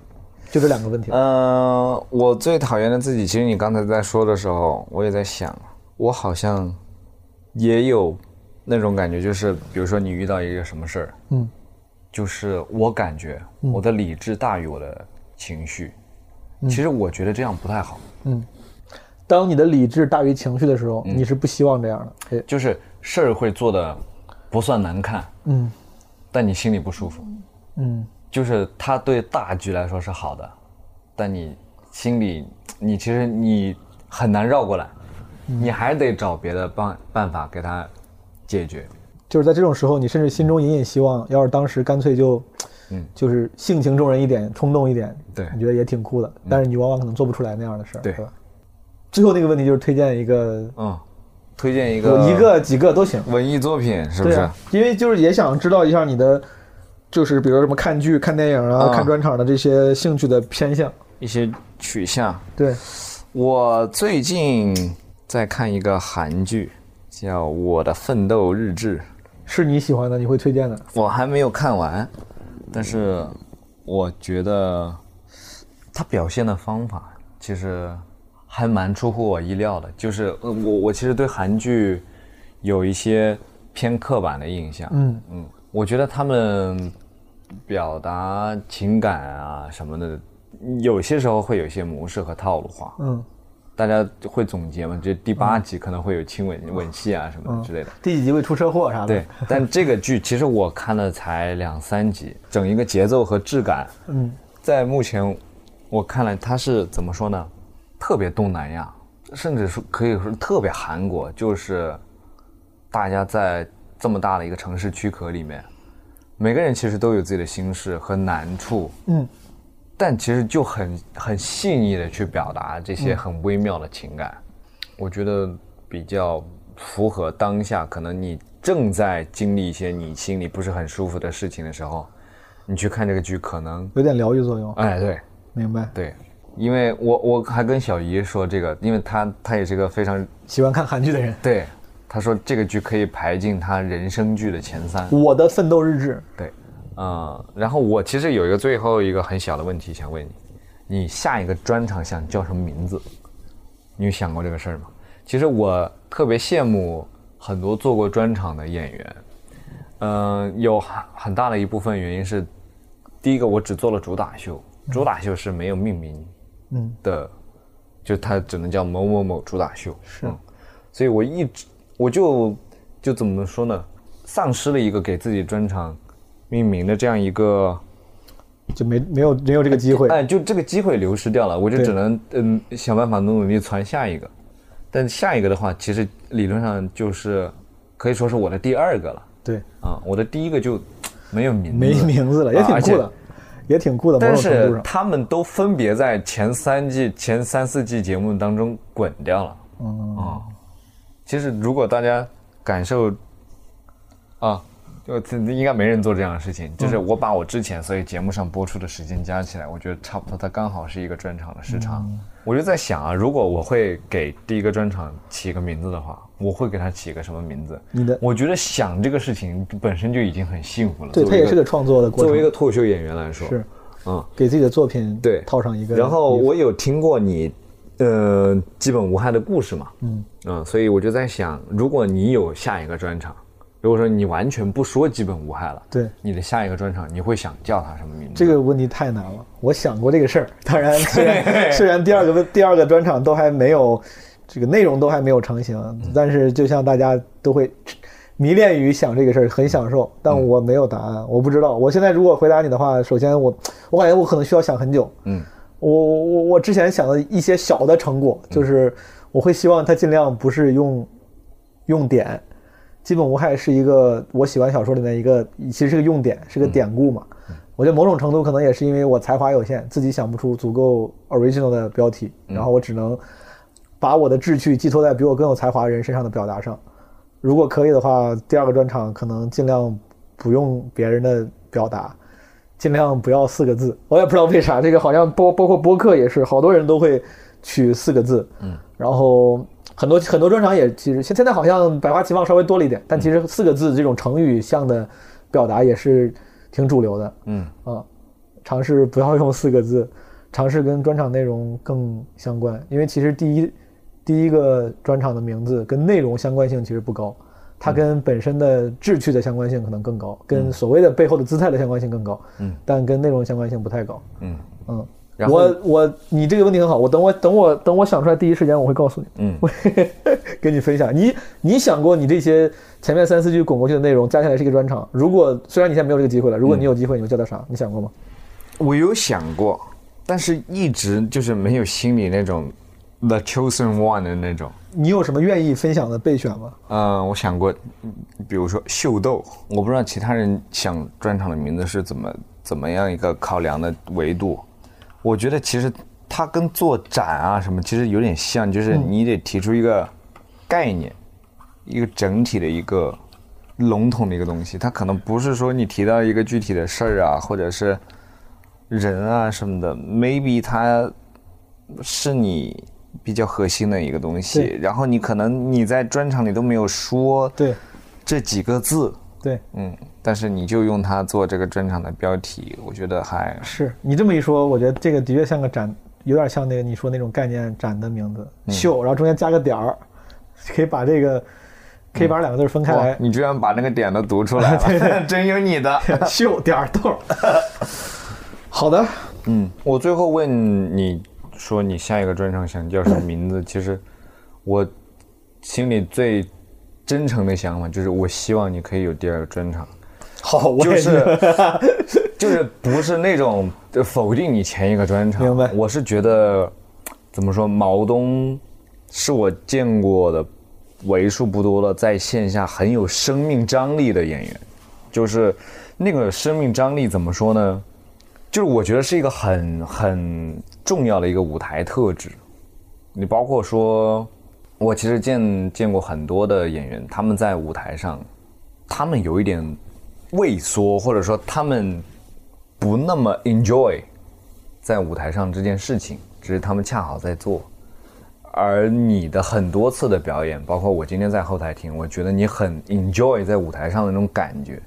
就这两个问题。嗯、我最讨厌的自己，其实你刚才在说的时候，我也在想，我好像也有那种感觉，就是比如说你遇到一个什么事儿，嗯，就是我感觉我的理智大于我的情绪，其实我觉得这样不太好，嗯。当你的理智大于情绪的时候，你是不希望这样的。哎就是事儿会做的不算难看，嗯。但你心里不舒服，嗯。就是他对大局来说是好的，但你心里你其实你很难绕过来，你还得找别的办办法给他解决。就是在这种时候，你甚至心中隐隐希望，要是当时干脆就，嗯就是性情中人一点，冲动一点，对你觉得也挺酷的。但是你往往可能做不出来那样的事儿，对吧？最后那个问题就是推荐一个，嗯，推荐一个一个几个都行，文艺作品，是不是？因为就是也想知道一下你的，就是比如说什么看剧、看电影啊、啊看专场的这些兴趣的偏向。一些取向。对，我最近在看一个韩剧，叫《我的奋斗日志》，是你喜欢的，你会推荐的。我还没有看完，但是我觉得他表现的方法其实还蛮出乎我意料的。就是呃我我其实对韩剧有一些偏刻板的印象，嗯嗯，我觉得他们表达情感啊什么的，有些时候会有一些模式和套路化。嗯，大家会总结嘛？就第八集可能会有亲吻、吻戏啊什么之类的。第几集会出车祸啥的？对，但这个剧其实我看了才两三集，整一个节奏和质感，嗯，在目前我看来，它是怎么说呢？特别东南亚，甚至说可以说特别韩国，就是大家在这么大的一个城市躯壳里面，每个人其实都有自己的心事和难处，嗯，但其实就很很细腻的去表达这些很微妙的情感，我觉得比较符合当下可能你正在经历一些你心里不是很舒服的事情的时候，你去看这个剧，可能有点疗愈作用。哎对明白。对，因为我我还跟小姨说这个，因为她她也是个非常 喜欢看韩剧的人，对，她说这个剧可以排进她人生剧的前三。我的奋斗日志，对，嗯，然后我其实有一个最后一个很小的问题想问你，你下一个专场想叫什么名字？你有想过这个事儿吗？其实我特别羡慕很多做过专场的演员，嗯、有很很大的一部分原因是，第一个我只做了主打秀，主打秀是没有命名嗯的，就它只能叫某某某主打秀，是嗯所以我一直我就就怎么说呢，丧失了一个给自己专场命名的这样一个，就没没有没有这个机会。哎，就这个机会流失掉了，我就只能嗯想办法努努力传下一个，但下一个的话，其实理论上就是可以说是我的第二个了对，啊，我的第一个就没有名字，没名字了，也挺酷的，也挺酷的。但是他们都分别在前三季、前三四季节目当中滚掉了。嗯啊，其实如果大家感受啊，就应该没人做这样的事情。就是我把我之前所以节目上播出的时间加起来，我觉得差不多，它刚好是一个专场的时长。我就在想啊，如果我会给第一个专场起一个名字的话，我会给它起一个什么名字？你的我觉得想这个事情本身就已经很幸福了。对，它也是个创作的过程。作为一个脱口秀演员来说，是嗯，给自己的作品对，套上一个。然后我有听过你，呃，基本无害的故事嘛，嗯嗯，所以我就在想，如果你有下一个专场，如果说你完全不说基本无害了，对你的下一个专场，你会想叫它什么名字？这个问题太难了，我想过这个事儿。当然，虽然 虽然第二个问第二个专场都还没有这个内容都还没有成型，嗯但是就像大家都会迷恋于想这个事儿，很享受。但嗯我没有答案，我不知道。我现在如果回答你的话，首先我我感觉我可能需要想很久。嗯我我我我之前想的一些小的成果，就是我会希望他尽量不是用用典，基本无害是一个我喜欢小说里面一个其实是个用典，是个典故嘛。我觉得某种程度可能也是因为我才华有限，自己想不出足够 original 的标题，然后我只能把我的志趣寄托在比我更有才华的人身上的表达上。如果可以的话，第二个专场可能尽量不用别人的表达，尽量不要四个字。我也不知道为啥，这个好像包包括播客也是，好多人都会取四个字。嗯，然后很多很多专场也其实现现在好像百花齐放稍微多了一点，但其实四个字这种成语像的表达也是挺主流的。嗯。啊，尝试不要用四个字，尝试跟专场内容更相关，因为其实第一第一个专场的名字跟内容相关性其实不高，它跟本身的志趣的相关性可能更高，跟所谓的背后的姿态的相关性更高，嗯，但跟内容相关性不太高，嗯。嗯。然后我我你这个问题很好，我等我等我等我想出来第一时间我会告诉你，嗯 我会跟你分享。你你想过你这些前面三四句滚过去的内容加起来是一个专场？如果虽然你现在没有这个机会了，如果你有机会，你会叫它啥？你想过吗？我有想过，但是一直就是没有心里那种 the chosen one 的那种。你有什么愿意分享的备选吗？嗯，我想过，嗯比如说秀逗，我不知道其他人想专场的名字是怎么怎么样一个考量的维度。我觉得其实它跟做展啊什么其实有点像，就是你得提出一个概念，一个整体的一个笼统的一个东西。它可能不是说你提到一个具体的事儿啊，或者是人啊什么的，maybe 它是你比较核心的一个东西。然后你可能你在专场里都没有说对这几个字，对，嗯，但是你就用它做这个专场的标题，我觉得还是你这么一说，我觉得这个的确像个展，有点像那个你说那种概念展的名字，嗯秀，然后中间加个点儿，可以把这个可以把两个字分开哇来，你居然把那个点都读出来了，真有你的。秀点儿逗。好的，嗯，我最后问你说你下一个专场想叫什么名字？其实我心里最真诚的想法就是，我希望你可以有第二个专场，好，我就是 就是不是那种呃否定你前一个专场。明白我是觉得怎么说，毛东是我见过的为数不多的在线下很有生命张力的演员，就是那个生命张力怎么说呢？就是我觉得是一个很很重要的一个舞台特质。你包括说，我其实见见过很多的演员，他们在舞台上，他们有一点畏缩，或者说他们不那么 enjoy 在舞台上这件事情，只是他们恰好在做。而你的很多次的表演，包括我今天在后台听，我觉得你很 enjoy 在舞台上的那种感觉，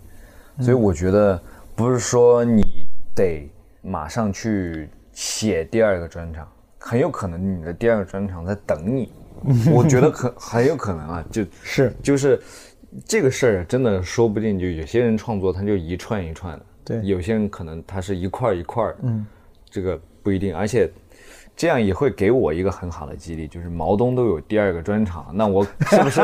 所以我觉得不是说你得马上去写第二个专场，很有可能你的第二个专场在等你。我觉得可很有可能啊，就是。就是这个事儿真的说不定就有些人创作他就一串一串的，对。有些人可能他是一块儿一块儿的，嗯，这个不一定，而且这样也会给我一个很好的激励，就是毛东都有第二个专场，那我是不是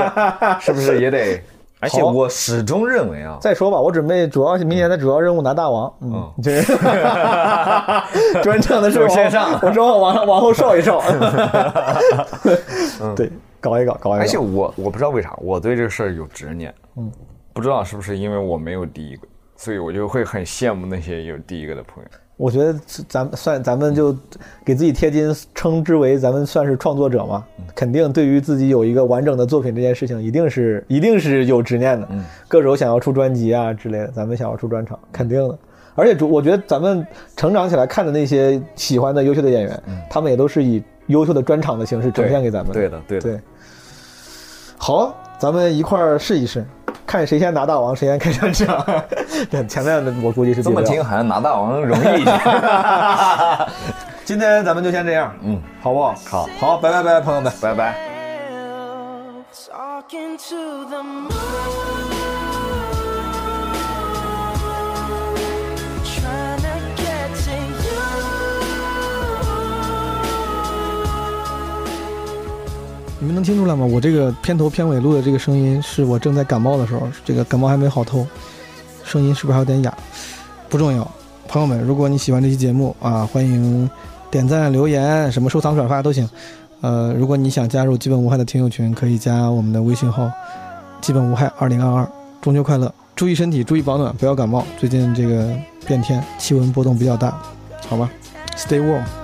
是不是也得？而且我始终认为啊，再说吧，我准备主要明年的主要任务拿大王，嗯，这 专场的时候先上。我正好往往后稍一稍，对，搞一搞，搞一搞，而且我我不知道为啥我对这个事儿有执念，嗯，不知道是不是因为我没有第一个，所以我就会很羡慕那些有第一个的朋友。我觉得咱们算咱们就给自己贴金，称之为咱们算是创作者嘛，肯定对于自己有一个完整的作品这件事情，一定是一定是有执念的。歌手想要出专辑啊之类的，咱们想要出专场，肯定的。而且主，我觉得咱们成长起来看的那些喜欢的优秀的演员，他们也都是以优秀的专场的形式呈现给咱们。对的，对的。对，好，咱们一块儿试一试，看谁先拿大王，谁先开专场。对，前面的我估计是这么听好像拿大王容易一些。今天咱们就先这样，嗯，好不好？好好，拜拜拜，朋友们。拜拜。你们能听出来吗？我这个片头片尾录的这个声音，是我正在感冒的时候，这个感冒还没好透，声音是不是还有点哑？不重要，朋友们，如果你喜欢这期节目啊，欢迎点赞、留言、什么收藏、转发都行。呃，如果你想加入基本无害的听友群，可以加我们的微信号“基本无害二零二二”。中秋快乐，注意身体，注意保暖，不要感冒。最近这个变天，气温波动比较大，好吧？Stay warm。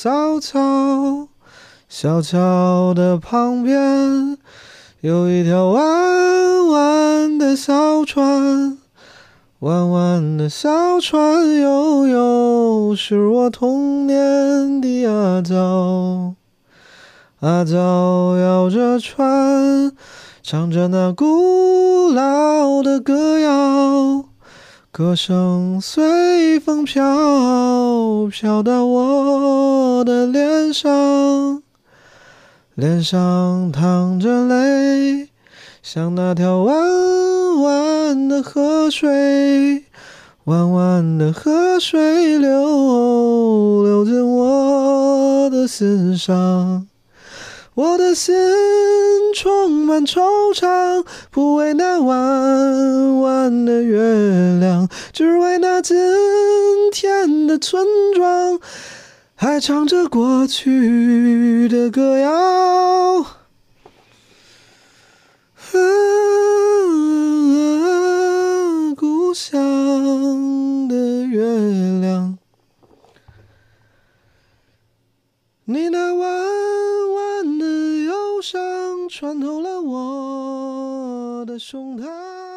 小桥，小桥的旁边有一条弯弯的小船，弯弯的小船悠悠，是我童年的阿娇。阿娇摇着船，唱着那古老的歌谣，歌声随风飘，飘到我的脸上，脸上淌着泪，像那条弯弯的河水，弯弯的河水流流进我的心上。我的心充满惆怅，不为那弯弯的月亮，只为那今天的村庄，还唱着过去的歌谣。啊，故乡的月亮。你那弯伤穿透了我的胸膛。